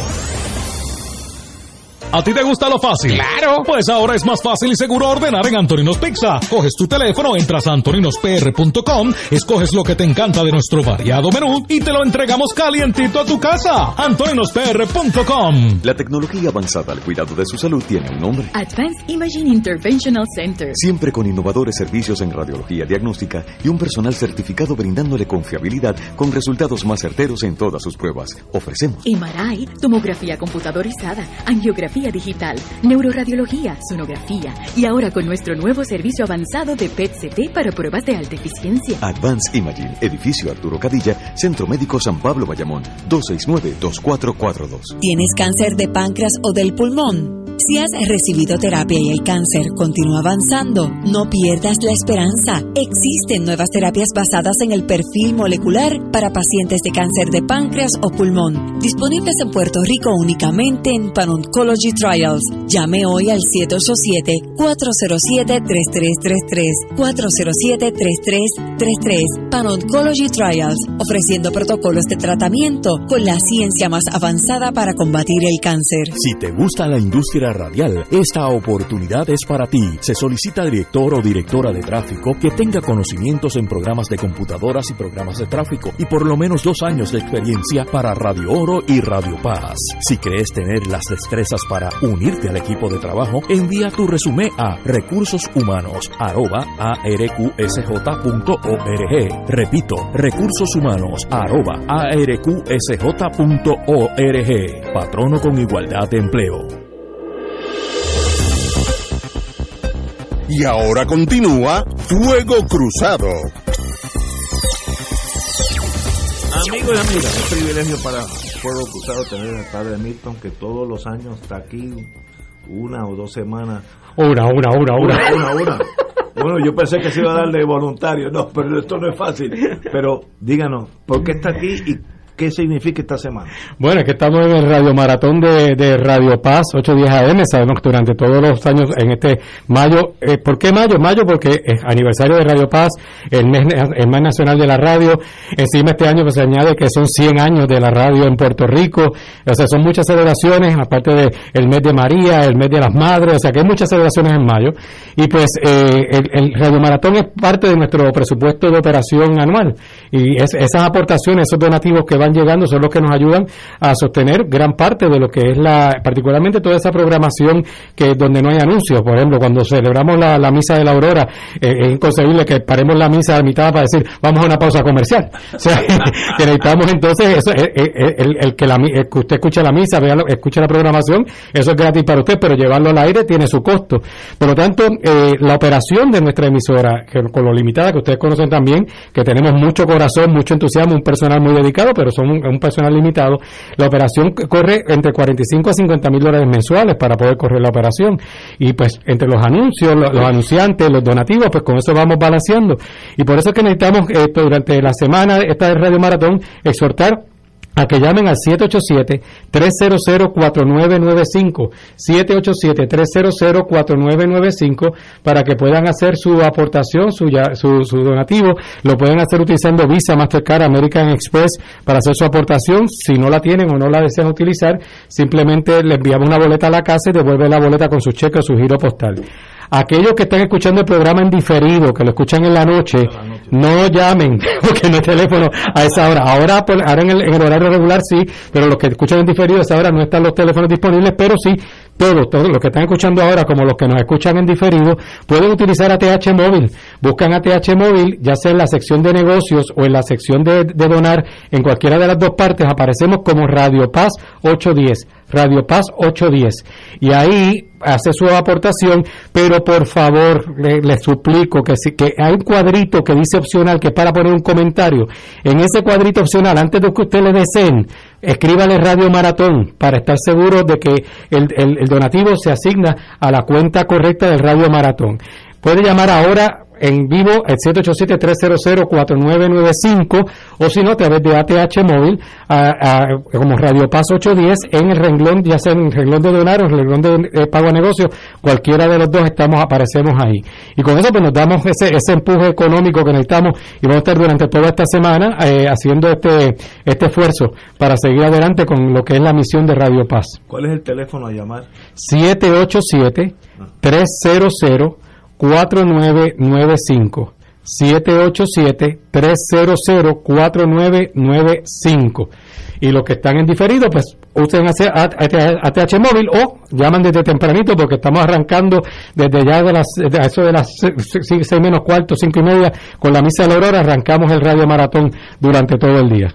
¿A ti te gusta lo fácil? Claro. Pues ahora es más fácil y seguro ordenar en Antoninos Pizza. Coges tu teléfono, entras a antoninospr.com, escoges lo que te encanta de nuestro variado menú y te lo entregamos calientito a tu casa. antoninospr.com. La tecnología avanzada al cuidado de su salud tiene un nombre. Advanced Imaging Interventional Center. Siempre con innovadores servicios en radiología diagnóstica y un personal certificado brindándole confiabilidad con resultados más certeros en todas sus pruebas. Ofrecemos MRI, tomografía computadorizada, angiografía digital, neuroradiología, sonografía y ahora con nuestro nuevo servicio avanzado de PET-CT para pruebas de alta eficiencia. Advanced Imaging, edificio Arturo Cadilla, Centro Médico San Pablo Bayamón, 269-2442. ¿Tienes cáncer de páncreas o del pulmón? Si has recibido terapia y el cáncer continúa avanzando, no pierdas la esperanza. Existen nuevas terapias basadas en el perfil molecular para pacientes de cáncer de páncreas o pulmón, disponibles en Puerto Rico únicamente en Pan Oncology Trials. Llame hoy al 787-407-3333, 407-3333, Pan Oncology Trials, ofreciendo protocolos de tratamiento con la ciencia más avanzada para combatir el cáncer. Si te gusta la industria radial, esta oportunidad es para ti. Se solicita director o directora de tráfico que tenga conocimientos en programas de computadoras y programas de tráfico y por lo menos dos años de experiencia para Radio Oro y Radio Paz. Si crees tener las destrezas para unirte al equipo de trabajo, envía tu resumen a recursoshumanos@rqsj.org. Repito, recursoshumanos@rqsj.org. Patrono con igualdad de empleo. Y ahora continúa Fuego Cruzado. Amigos y amigas, es un privilegio para Pueblo Cruzado tener al padre Milton que todos los años está aquí una o dos semanas. Una, una, una, una. Una, una. Bueno, yo pensé que se iba a dar de voluntario, no, pero esto no es fácil. Pero díganos, ¿por qué está aquí y qué significa esta semana? Bueno, es que estamos en el Radio Maratón de, de Radio Paz 810 AM. Sabemos que durante todos los años, en este mayo, eh, ¿por qué mayo? Mayo porque es aniversario de Radio Paz, el mes, el mes nacional de la radio. Encima este año pues, se añade que son 100 años de la radio en Puerto Rico. O sea, son muchas celebraciones, aparte de el mes de María, el mes de las Madres. O sea, que hay muchas celebraciones en mayo. Y pues eh, el, el Radio Maratón es parte de nuestro presupuesto de operación anual. Y es- esas aportaciones, esos donativos que van llegando son los que nos ayudan a sostener gran parte de lo que es la, particularmente toda esa programación que donde no hay anuncios. Por ejemplo, cuando celebramos la, la misa de la aurora, eh, es inconcebible que paremos la misa a mitad para decir, vamos a una pausa comercial. O sea, que necesitamos entonces, eso, eh, eh, el, el el que usted escuche la misa, vea, escuche la programación, eso es gratis para usted, pero llevarlo al aire tiene su costo. Por lo tanto, eh, la operación de nuestra emisora, que con lo limitada que ustedes conocen también, que tenemos mucho corazón, mucho entusiasmo, un personal muy dedicado, pero son un, personal limitado, la operación corre entre 45 a 50 mil dólares mensuales para poder correr la operación. Y pues entre los anuncios, lo- los, anunciantes, los donativos, pues con eso vamos balanceando. Y por eso es que necesitamos eh, durante la semana, esta de Radio Maratón, exhortar a que llamen al 787-300-4995, 787-300-4995, para que puedan hacer su aportación, su, su, su donativo. Lo pueden hacer utilizando Visa, Mastercard, American Express para hacer su aportación. Si no la tienen o no la desean utilizar, simplemente le enviamos una boleta a la casa y devuelve la boleta con su cheque o su giro postal. Aquellos que están escuchando el programa en diferido, que lo escuchan en la noche, no llamen, porque no hay teléfono a esa hora. Ahora, por- ahora en, el, horario regular sí, pero los que escuchan en diferido a esa hora no están los teléfonos disponibles, pero sí todos, todos los que están escuchando ahora, como los que nos escuchan en diferido, pueden utilizar ATH Móvil. Buscan ATH Móvil, ya sea en la sección de negocios o en la sección de donar, en cualquiera de las dos partes, aparecemos como Radio Paz 810. Radio Paz 810. Y ahí hace su aportación, pero por favor le, suplico que, si, que hay un cuadrito que dice opcional que es para poner un comentario. En ese cuadrito opcional, antes de que usted le deseen, escríbale Radio Maratón para estar seguro de que el, el donativo se asigna a la cuenta correcta del Radio Maratón. Puede llamar ahora en vivo el 787-300-4995 o si no a través de ATH móvil como Radio Paz 810 en el renglón, ya sea en el renglón de donar o en el renglón de pago a negocio, cualquiera de los dos estamos, aparecemos ahí. Y con eso pues nos damos ese, ese empuje económico que necesitamos y vamos a estar durante toda esta semana eh, haciendo este, este esfuerzo para seguir adelante con lo que es la misión de Radio Paz. ¿Cuál es el teléfono a llamar? 787 300 4995 787-300-4995 y los que están en diferido pues usen ATH móvil o llaman desde tempranito porque estamos arrancando desde ya de las de eso de las 6 menos cuarto, 5 y media con la misa de la aurora arrancamos el radio maratón durante todo el día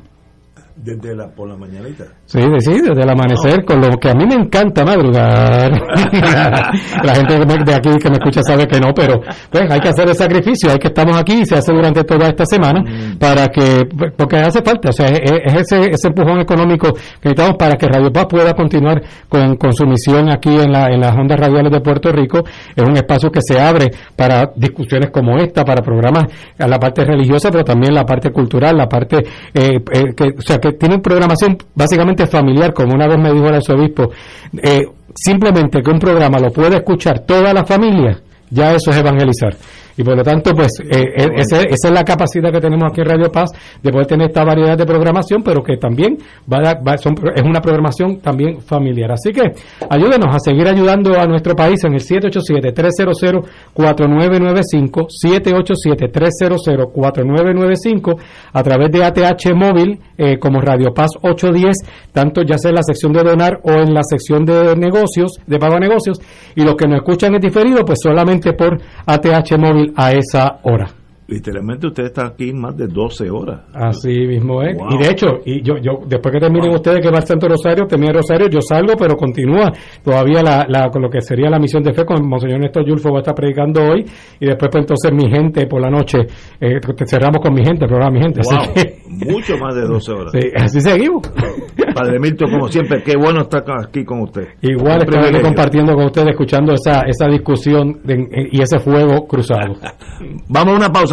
desde la, por la mañanita. Sí, sí, desde el amanecer, con lo que a mí me encanta madrugar. la gente de aquí que me escucha sabe que no, pero pues hay que hacer el sacrificio, hay que estamos aquí y se hace durante toda esta semana mm. para que, porque hace falta, o sea, es, ese, ese empujón económico que necesitamos para que Radio Paz pueda continuar con, con su misión aquí en, la, en las ondas radiales de Puerto Rico. Es un espacio que se abre para discusiones como esta, para programas a la parte religiosa, pero también la parte cultural, la parte, eh, eh que, o sea, que tienen programación básicamente familiar, como una vez me dijo el arzobispo, eh, simplemente que un programa lo puede escuchar toda la familia, ya eso es evangelizar y por lo tanto pues eh, eh, esa, es la capacidad que tenemos aquí en Radio Paz de poder tener esta variedad de programación pero que también va, es una programación también familiar. Así que ayúdenos a seguir ayudando a nuestro país en el 787-300-4995 787-300-4995 a través de ATH móvil eh, como Radio Paz 810 tanto ya sea en la sección de donar o en la sección de negocios de pago a negocios. Y los que nos escuchan es diferido pues solamente por ATH móvil a esa hora. Literalmente usted está aquí más de 12 horas. Así mismo es. Y de hecho, y yo, yo después que terminen ustedes que va al Santo Rosario, termina Rosario, yo salgo, pero continúa todavía la, la, con lo que sería la misión de fe con Monseñor Néstor Yulfo va a estar predicando hoy y después pues entonces mi gente por la noche, eh, cerramos con mi gente, el programa mi gente. Mucho más de 12 horas. Sí, así seguimos. Padre Milton, como siempre, qué bueno estar aquí con usted. Igual estar compartiendo con ustedes, escuchando esa, esa discusión y ese fuego cruzado. Vamos a una pausa,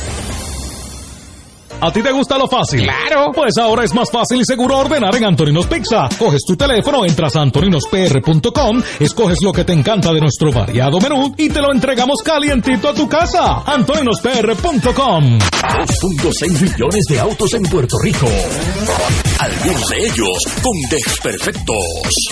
¿A ti te gusta lo fácil? Claro. Pues ahora es más fácil y seguro ordenar en Antoninos Pizza. Coges tu teléfono, entras a antoninospr.com, escoges lo que te encanta de nuestro variado menú y te lo entregamos calientito a tu casa. antoninospr.com. 2.6 millones de autos en Puerto Rico. Algunos de ellos con desperfectos.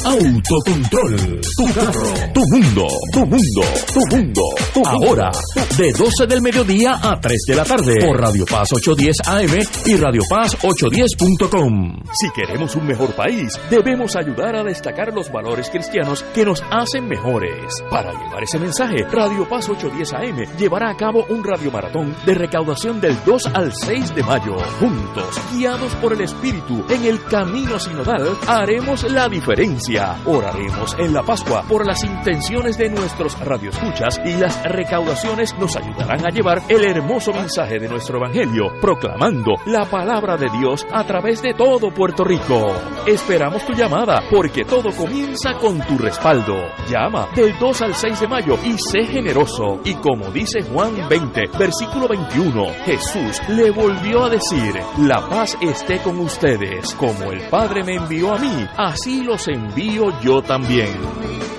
Autocontrol. Tu carro. Tu mundo. Tu mundo. Tu mundo. Ahora, de 12 del mediodía a 3 de la tarde. Por Radio Paz 810 A y Radio Paz 810.com. Si queremos un mejor país, debemos ayudar a destacar los valores cristianos que nos hacen mejores. Para llevar ese mensaje, Radio Paz 810 AM llevará a cabo un radiomaratón de recaudación del 2 al 6 de mayo. Juntos, guiados por el Espíritu en el camino sinodal, haremos la diferencia. Oraremos en la Pascua por las intenciones de nuestros radioescuchas y las recaudaciones nos ayudarán a llevar el hermoso mensaje de nuestro Evangelio, proclamando la palabra de Dios a través de todo Puerto Rico. Esperamos tu llamada porque todo comienza con tu respaldo. Llama del 2 al 6 de mayo y sé generoso. Y como dice Juan 20, versículo 21, Jesús le volvió a decir, la paz esté con ustedes. Como el Padre me envió a mí, así los envío yo también.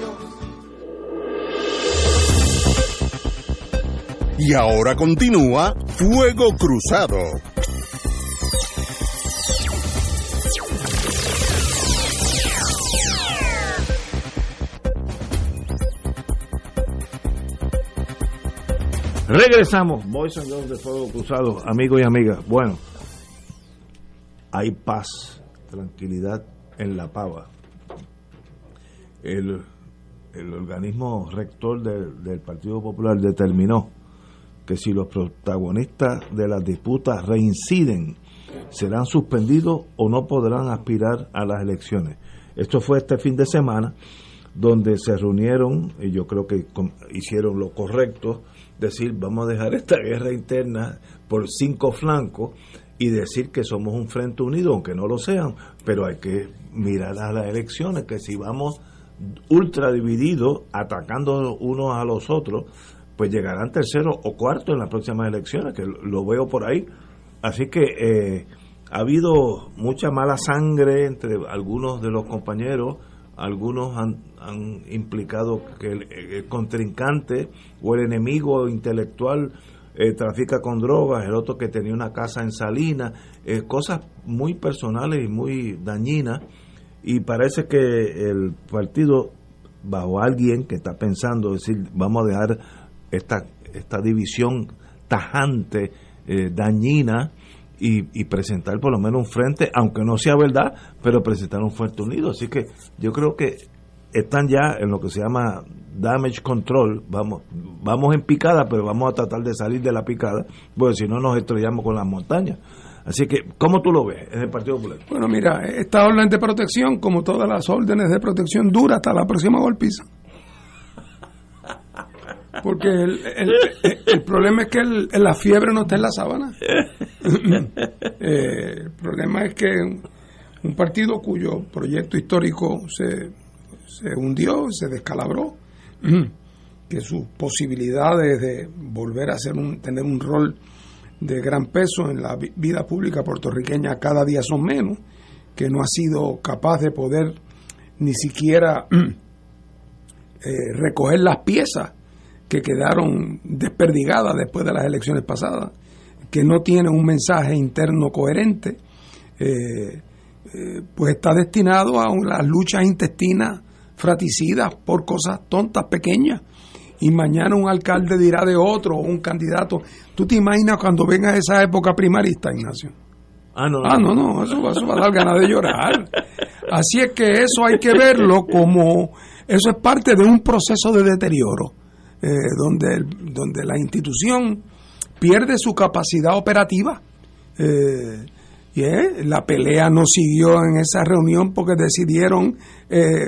Y ahora continúa Fuego Cruzado. Regresamos, Boys and Girls de Fuego Cruzado, amigos y amigas. Bueno, hay paz, tranquilidad en la pava. El, el organismo rector del, del Partido Popular determinó que si los protagonistas de las disputas reinciden, serán suspendidos o no podrán aspirar a las elecciones. Esto fue este fin de semana, donde se reunieron, y yo creo que hicieron lo correcto, decir, vamos a dejar esta guerra interna por cinco flancos y decir que somos un frente unido, aunque no lo sean, pero hay que mirar a las elecciones, que si vamos ultra divididos, atacando unos a los otros, pues llegarán tercero o cuarto en las próximas elecciones, que lo veo por ahí. Así que eh, ha habido mucha mala sangre entre algunos de los compañeros, algunos han, implicado que el, el contrincante o el enemigo intelectual eh, trafica con drogas, el otro que tenía una casa en Salinas, eh, cosas muy personales y muy dañinas, y parece que el partido, bajo alguien que está pensando, decir, vamos a dejar esta, esta división tajante, eh, dañina, y, y presentar por lo menos un frente, aunque no sea verdad, pero presentar un frente unido. Así que yo creo que están ya en lo que se llama damage control, vamos, vamos en picada, pero vamos a tratar de salir de la picada, porque si no nos estrellamos con las montañas. Así que, ¿cómo tú lo ves en el Partido Popular? Bueno, mira, esta orden de protección, como todas las órdenes de protección, dura hasta la próxima golpiza. Porque el, el- problema es que el- la fiebre no está en la sábana. Eh, el problema es que un partido cuyo proyecto histórico se, se hundió, se descalabró, que sus posibilidades de volver a ser un, tener un rol de gran peso en la vi- vida pública puertorriqueña cada día son menos, que no ha sido capaz de poder ni siquiera eh, recoger las piezas que quedaron desperdigadas después de las elecciones pasadas, que no tiene un mensaje interno coherente, eh, eh, pues está destinado a unas luchas intestinas fraticidas por cosas tontas, pequeñas. Y mañana un alcalde dirá de otro o un candidato. ¿Tú te imaginas cuando venga esa época primarista, Ignacio? Ah, no, Ah, no, no, eso, eso va a dar ganas de llorar. Así es que eso hay que verlo como, eso es parte de un proceso de deterioro, eh, donde, el- donde la institución pierde su capacidad operativa. Eh, y eh, la pelea no siguió en esa reunión porque decidieron eh,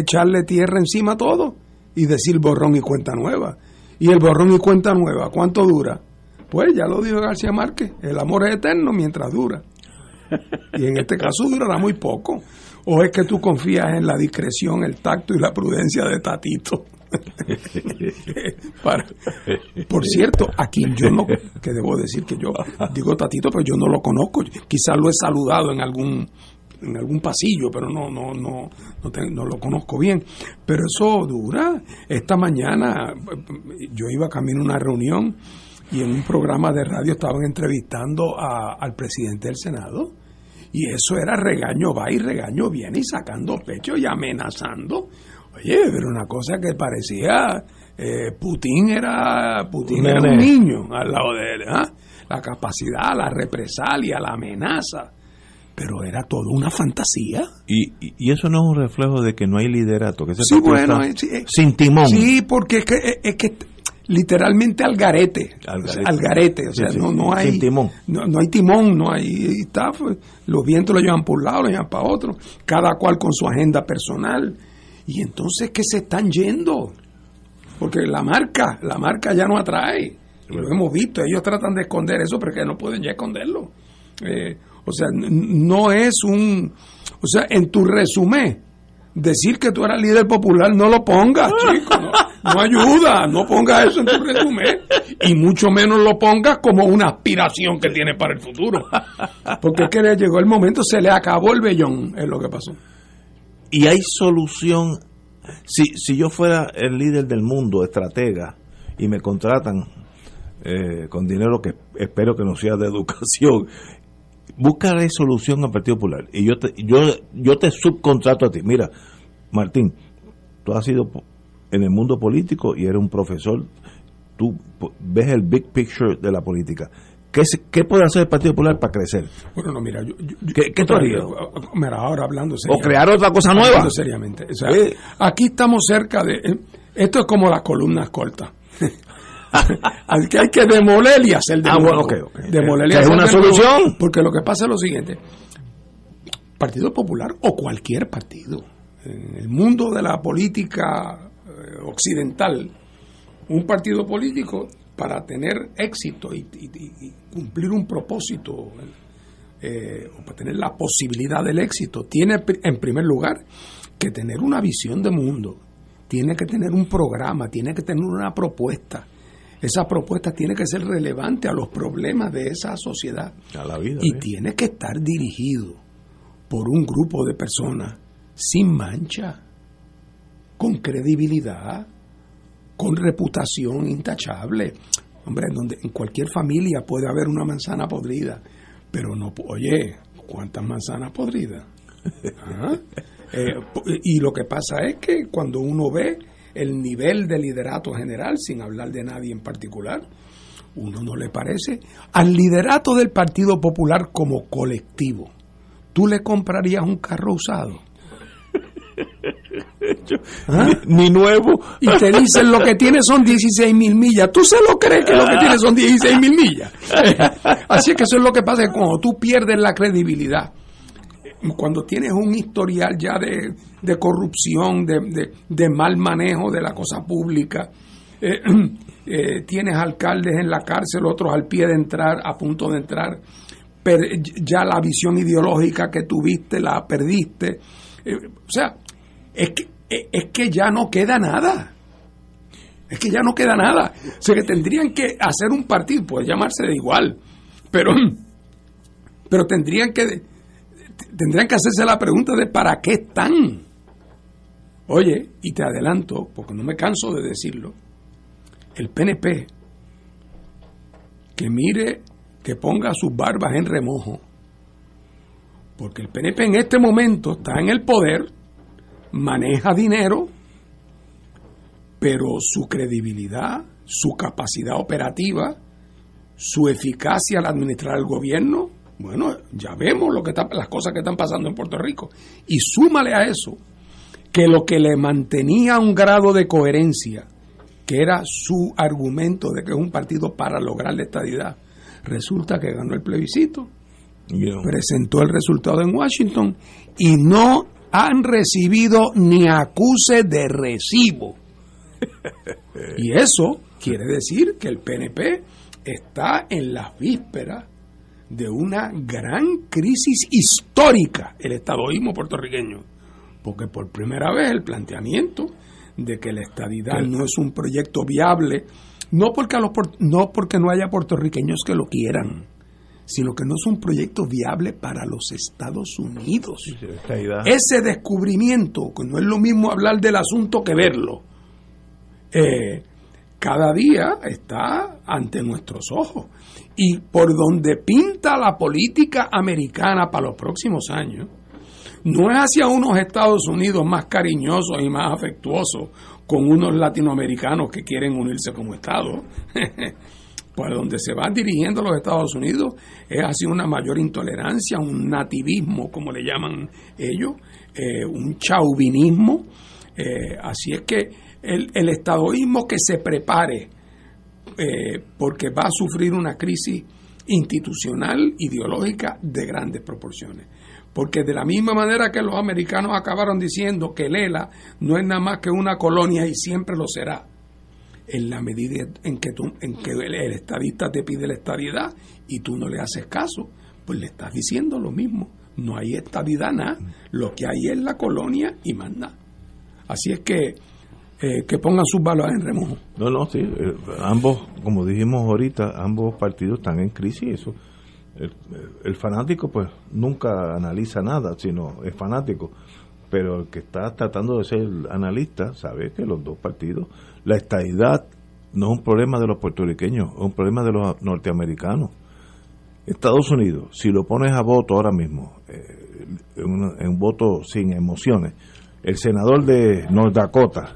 echarle tierra encima a todo y decir borrón y cuenta nueva. Y el borrón y cuenta nueva, ¿cuánto dura? Pues ya lo dijo García Márquez, el amor es eterno mientras dura. Y en este caso durará muy poco. ¿O es que tú confías en la discreción, el tacto y la prudencia de Tatito? Por cierto, a quien yo no, que debo decir que yo digo Tatito, pero yo no lo conozco. Quizás lo he saludado en algún en algún pasillo, pero no no no no, te- no lo conozco bien. Pero eso dura. Esta mañana yo iba camino a una reunión y en un programa de radio estaban entrevistando al presidente del Senado y eso era regaño va y regaño viene y sacando pecho y amenazando. Oye, pero una cosa que parecía eh, Putin era Putin era un niño al lado de él, ¿ah? La capacidad, la represalia, la amenaza, pero era todo una fantasía. Y, y- y eso no es un reflejo de que no hay liderato, que ese Sí, bueno, está eh, eh, sin timón. Sí, porque es que, es- que literalmente al garete. Al garete. al garete, o sea, sí, no, no sin hay timón. No, no hay timón, no hay está, pues, los vientos lo llevan por un lado, lo llevan para otro, cada cual con su agenda personal. Y entonces que se están yendo. Porque la marca, la marca ya no atrae. Lo hemos visto, ellos tratan de esconder eso, pero que no pueden ya esconderlo. Eh, o sea, no es un... O sea, en tu resumen, decir que tú eras líder popular, no lo pongas, chico. No, no ayuda, no pongas eso en tu resumen. Y mucho menos lo pongas como una aspiración que tiene para el futuro. Porque es que le llegó el momento, se le acabó el vellón, es lo que pasó. Y hay solución. Si, si yo fuera el líder del mundo, estratega, y me contratan eh, con dinero que espero que no sea de educación, búscale solución al Partido Popular. Y yo te, yo, yo te subcontrato a ti. Mira, Martín, tú has sido en el mundo político y eres un profesor. Tú ves el big picture de la política. ¿Qué, ¿Qué puede hacer el Partido Popular para crecer? Bueno, no, mira, yo, yo- ¿Qué- qué tú harías? Mira, ahora hablando ¿O seriamente. crear otra cosa nueva? Seriamente. O sea. Aquí estamos cerca de... eh, Esto es como las columnas cortas. Al que hay que demoler y hacer de Ah, nuevo. bueno, ok, ok. Demoler y Que es hacer una de nuevo, solución. Porque lo que pasa es lo siguiente. Partido Popular o cualquier partido. En el mundo de la política eh, occidental, un partido político para tener éxito y, y- y- y cumplir un propósito eh, o para tener la posibilidad del éxito, tiene en primer lugar que tener una visión de mundo, tiene que tener un programa, tiene que tener una propuesta. Esa propuesta tiene que ser relevante a los problemas de esa sociedad A la vida. y ¿eh? tiene que estar dirigido por un grupo de personas sin mancha, con credibilidad, con reputación intachable. Hombre, en donde en cualquier familia puede haber una manzana podrida, pero no, oye, ¿cuántas manzanas podridas? ¿Ah? Eh, y lo que pasa es que cuando uno ve el nivel de liderato general, sin hablar de nadie en particular, uno no le parece. Al liderato del Partido Popular como colectivo, ¿tú le comprarías un carro usado? ¿Ah? Ni nuevo. Y te dicen lo que tiene son 16 mil millas. ¿Tú se lo crees que lo que tiene son 16 mil millas? Así es que eso es lo que pasa que cuando tú pierdes la credibilidad, cuando tienes un historial ya de, de corrupción, de, de- de mal manejo de la cosa pública, eh, eh, tienes alcaldes en la cárcel, otros al pie de entrar, a punto de entrar, ya la visión ideológica que tuviste la perdiste. Eh, o sea, es que, es es que ya no queda nada. Es que ya no queda nada. O sea, que tendrían que hacer un partido, puede llamarse de igual, pero, pero tendrían que tendrían que hacerse la pregunta de para qué están. Oye, y te adelanto, porque no me canso de decirlo, el PNP, que mire, que ponga sus barbas en remojo, porque el PNP en este momento está en el poder, maneja dinero, pero su credibilidad, su capacidad operativa, su eficacia al administrar el gobierno, bueno, ya vemos lo que está- las cosas que están pasando en Puerto Rico. Y súmale a eso que lo que le mantenía un grado de coherencia, que era su argumento de que es un partido para lograr la estadidad, resulta que ganó el plebiscito, presentó el resultado en Washington y no han recibido ni acuse de recibo. Y eso quiere decir que el PNP está en las vísperas de una gran crisis histórica, el estadoísmo puertorriqueño. Porque por primera vez el planteamiento de que la estadidad no es un proyecto viable, no porque, a los, no porque no haya puertorriqueños que lo quieran, sino que no es un proyecto viable para los Estados Unidos. Ese descubrimiento, que no es lo mismo hablar del asunto que verlo, eh, cada día está ante nuestros ojos. Y por donde pinta la política americana para los próximos años, no es hacia unos Estados Unidos más cariñosos y más afectuosos con unos latinoamericanos que quieren unirse como Estado. Por donde se van dirigiendo los Estados Unidos es hacia una mayor intolerancia, un nativismo, como le llaman ellos, eh, un chauvinismo. Eh, así es que el, el estadoísmo que se prepare, eh, porque va a sufrir una crisis institucional, ideológica de grandes proporciones. Porque de la misma manera que los americanos acabaron diciendo que Lela no es nada más que una colonia y siempre lo será, en la medida en que, tú, en que el, estadista te pide la estadidad y tú no le haces caso, pues le estás diciendo lo mismo. No hay estadidad nada, lo que hay es la colonia y más nada. Así es que eh, que pongan sus balas en remojo. No, no, sí. eh, ambos, como dijimos ahorita, ambos partidos están en crisis. Eso. El, el fanático, pues, nunca analiza nada, sino es fanático. Pero el que está tratando de ser analista sabe que los dos partidos, la estadidad no es un problema de los puertorriqueños, es un problema de los norteamericanos. Estados Unidos, si lo pones a voto ahora mismo, eh, en, un voto sin emociones, el senador de North Dakota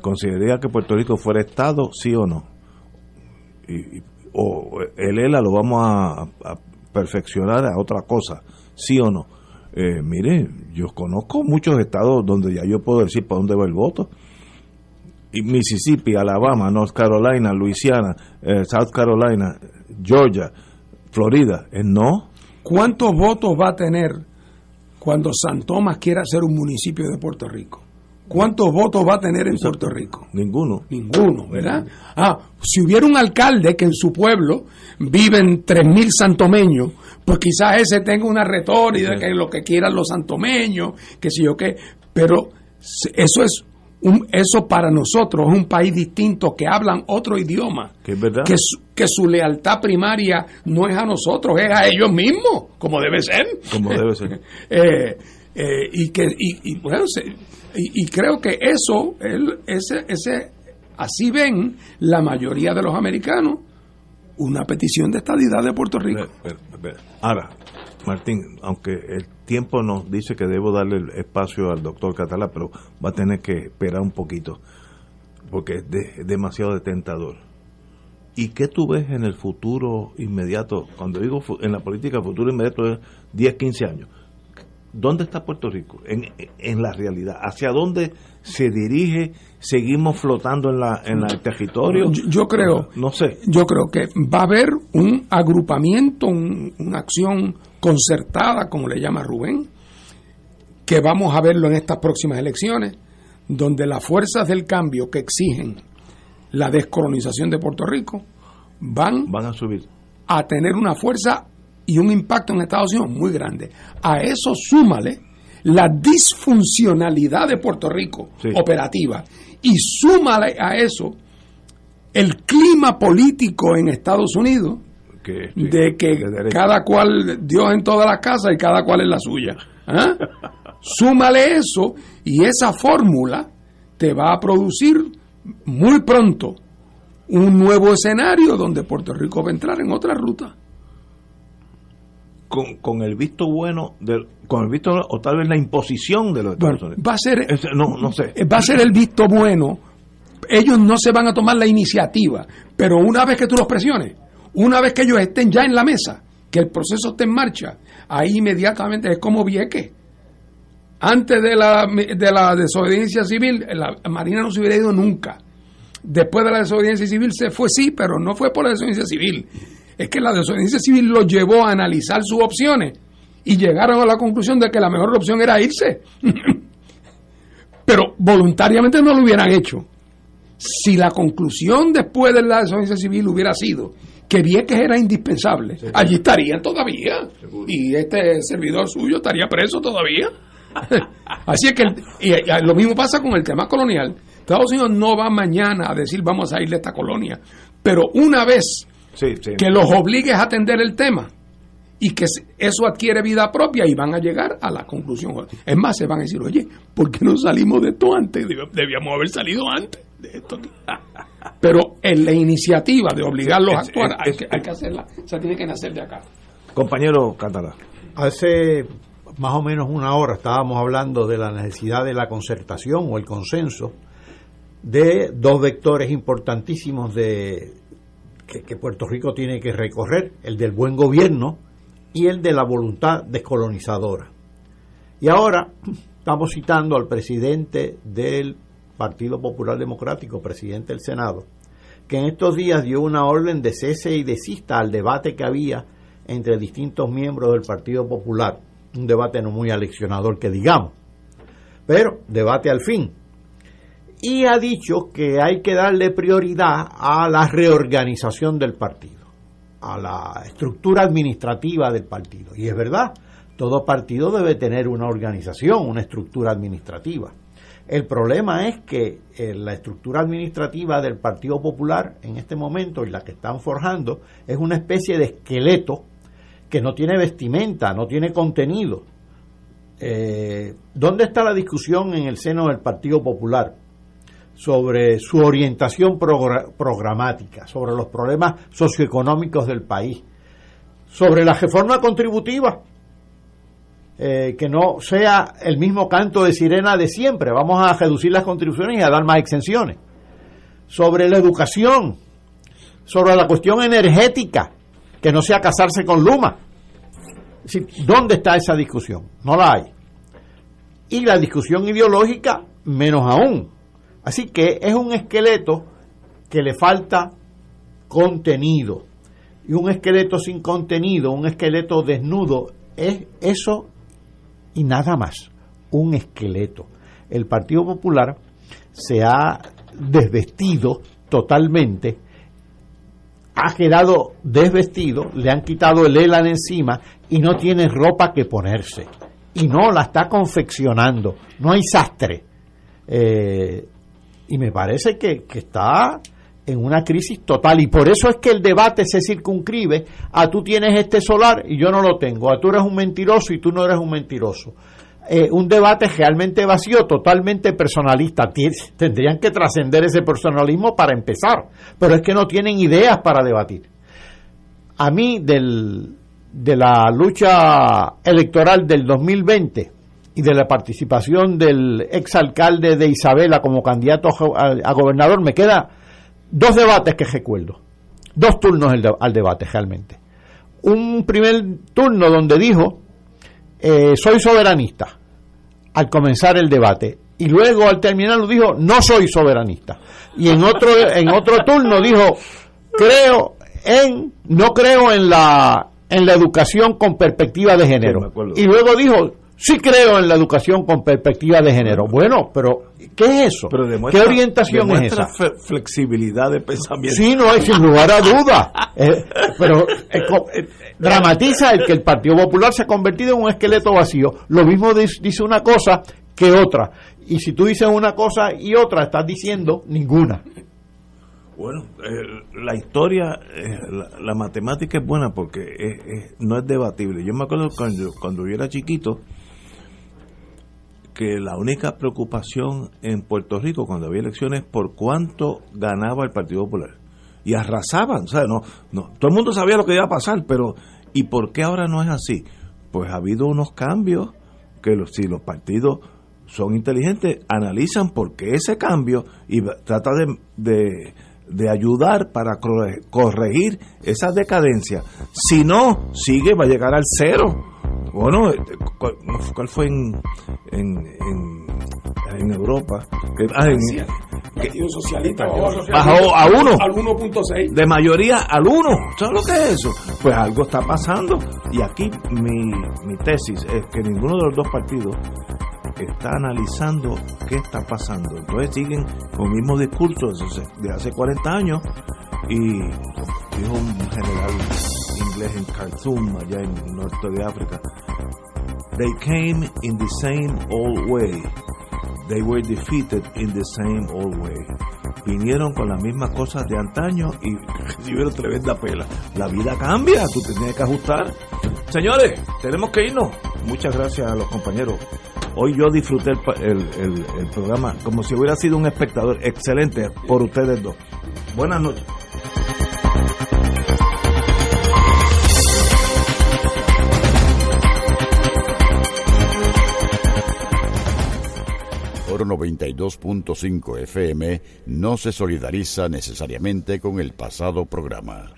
consideraría que Puerto Rico fuera Estado, sí o no. Y, o el ELA lo vamos a, a perfeccionar a otra cosa, sí o no. Eh, mire, yo conozco muchos estados donde ya yo puedo decir para dónde va el voto. Mississippi, Alabama, North Carolina, Louisiana, eh, South Carolina, Georgia, Florida, eh, no. ¿Cuántos votos va a tener cuando San Tomás quiera ser un municipio de Puerto Rico? ¿Cuántos votos va a tener en Puerto Rico? Ninguno. Ninguno, ¿verdad? Ah, si hubiera un alcalde que en su pueblo viven 3.000 santomeños, pues quizás ese tenga una retórica, que lo que quieran los santomeños, que si yo qué, pero eso es un, eso para nosotros es un país distinto que hablan otro idioma. Que. Que su, que su lealtad primaria no es a nosotros, es a ellos mismos, como debe ser. Como debe ser. eh, eh, y que y, y bueno, se, y, y, creo que eso el, ese ese así ven la mayoría de los americanos una petición de estadidad de Puerto Rico. Ahora, Martín, aunque el tiempo nos dice que debo darle el espacio al doctor Catalá, pero va a tener que esperar un poquito, porque es, de, es demasiado tentador. ¿Y qué tú ves en el futuro inmediato? Cuando digo en la política, futuro inmediato es 10, 15 años. ¿Dónde está Puerto Rico en, en la realidad? ¿Hacia dónde se dirige? ¿Seguimos flotando en, la, en el territorio? Yo, yo creo, no sé. Yo creo que va a haber un agrupamiento, un, una acción concertada, como le llama Rubén, que vamos a verlo en estas próximas elecciones, donde las fuerzas del cambio que exigen la descolonización de Puerto Rico van, van a subir a tener una fuerza y un impacto en Estados Unidos muy grande. A eso súmale la disfuncionalidad de Puerto Rico sí. operativa y súmale a eso el clima político en Estados Unidos que, sí, de que de cada cual Dios en todas las casas y cada cual en la suya. ¿Ah? súmale eso y esa fórmula te va a producir muy pronto un nuevo escenario donde Puerto Rico va a entrar en otra ruta con, con el visto bueno, de, con el visto o tal vez la imposición de los Estados bueno. Va a ser, es, no, no sé. Va a ser el visto bueno. Ellos no se van a tomar la iniciativa, pero una vez que tú los presiones, una vez que ellos estén ya en la mesa, que el proceso esté en marcha, ahí inmediatamente es como Vieque. Antes de la, de la desobediencia civil, la Marina no se hubiera ido nunca. Después de la desobediencia civil se fue sí, pero no fue por la desobediencia civil es que la desobediencia civil los llevó a analizar sus opciones y llegaron a la conclusión de que la mejor opción era irse. Pero voluntariamente no lo hubieran hecho. Si la conclusión después de la desobediencia civil hubiera sido que Vieques era indispensable, sí. allí estarían todavía. Seguro. Y este servidor suyo estaría preso todavía. Así es que el, y, y lo mismo pasa con el tema colonial. Estados Unidos no va mañana a decir vamos a ir de esta colonia. Pero una vez Sí, sí. que los obligues a atender el tema y que eso adquiere vida propia y van a llegar a la conclusión. Es más, se van a decir, oye, ¿por qué no salimos de esto antes? Debíamos haber salido antes de esto. Pero en la iniciativa de obligarlos a actuar, hay que, hay que hacerla, o sea, tiene que nacer de acá. Compañero Catalá. Hace más o menos una hora estábamos hablando de la necesidad de la concertación o el consenso de dos vectores importantísimos de que, que, Puerto Rico tiene que recorrer, el del buen gobierno y el de la voluntad descolonizadora. Y ahora estamos citando al presidente del Partido Popular Democrático, presidente del Senado, que en estos días dio una orden de cese y desista al debate que había entre distintos miembros del Partido Popular, un debate no muy aleccionador que digamos, pero debate al fin y ha dicho que hay que darle prioridad a la reorganización del partido, a la estructura administrativa del partido. Y es verdad, todo partido debe tener una organización, una estructura administrativa. El problema es que eh, la estructura administrativa del Partido Popular en este momento, y la que están forjando, es una especie de esqueleto que no tiene vestimenta, no tiene contenido. Eh, ¿Dónde está la discusión en el seno del Partido Popular? sobre su orientación programática, sobre los problemas socioeconómicos del país, sobre la reforma contributiva, eh, que no sea el mismo canto de sirena de siempre, vamos a reducir las contribuciones y a dar más exenciones, sobre la educación, sobre la cuestión energética, que no sea casarse con Luma. ¿Dónde está esa discusión? No la hay. Y la discusión ideológica, menos aún. Así que es un esqueleto que le falta contenido. Y un esqueleto sin contenido, un esqueleto desnudo, es eso y nada más. Un esqueleto. El Partido Popular se ha desvestido totalmente, ha quedado desvestido, le han quitado el ELAN encima y no tiene ropa que ponerse. Y no la está confeccionando, no hay sastre. Eh, y me parece que, que está en una crisis total y por eso es que el debate se circunscribe a tú tienes este solar y yo no lo tengo, a tú eres un mentiroso y tú no eres un mentiroso. Eh, un debate realmente vacío, totalmente personalista. Tendrían que trascender ese personalismo para empezar, pero es que no tienen ideas para debatir. A mí del, de la lucha electoral del 2020 y de la participación del exalcalde de Isabela como candidato a, gobernador me queda dos debates que recuerdo, dos turnos al debate realmente. Un primer turno donde dijo eh, soy soberanista al comenzar el debate. Y luego al terminarlo dijo no soy soberanista y en otro en otro turno dijo creo en no creo en la en la educación con perspectiva de género y luego dijo sí creo en la educación con perspectiva de género bueno pero qué es eso qué orientación es esa flexibilidad de pensamiento sí no hay sin lugar a duda eh, pero eh, dramatiza el que el Partido Popular se ha convertido en un esqueleto vacío. Lo mismo dice una cosa que otra. Y si tú dices una cosa y otra, estás diciendo ninguna. Bueno, eh, la historia, eh, la, matemática es buena porque no es debatible. Yo me acuerdo cuando, cuando yo era chiquito que la única preocupación en Puerto Rico cuando había elecciones por cuánto ganaba el Partido Popular y arrasaban, o sea, no, no, todo el mundo sabía lo que iba a pasar, pero ¿y por qué ahora no es así? Pues ha habido unos cambios que los, si los partidos son inteligentes, analizan por qué ese cambio y trata de, de, ayudar para corregir esa decadencia. Si no, sigue, va a llegar al cero. Bueno, este, ¿cuál, fue en, en, en, Europa? Que, ah, Partido Socialista bajó a uno. Al 1.6. De mayoría al 1. ¿Sabes lo que es eso? Pues algo está pasando. Y aquí mi, mi tesis es que ninguno de los dos partidos está analizando qué está pasando. Entonces siguen con el mismo discurso de hace 40 años y dijo un general inglés en Khartoum, allá en el norte de África, they came in the same old way they were defeated in the same old way. Vinieron con las mismas cosas de antaño y recibieron tremenda pela. La vida cambia, tú tienes que ajustar. Señores, tenemos que irnos. Muchas gracias a los compañeros. Hoy yo disfruté el programa como si hubiera sido un espectador. Excelente por ustedes dos. Buenas noches. Oro 92.5 FM no se solidariza necesariamente con el pasado programa.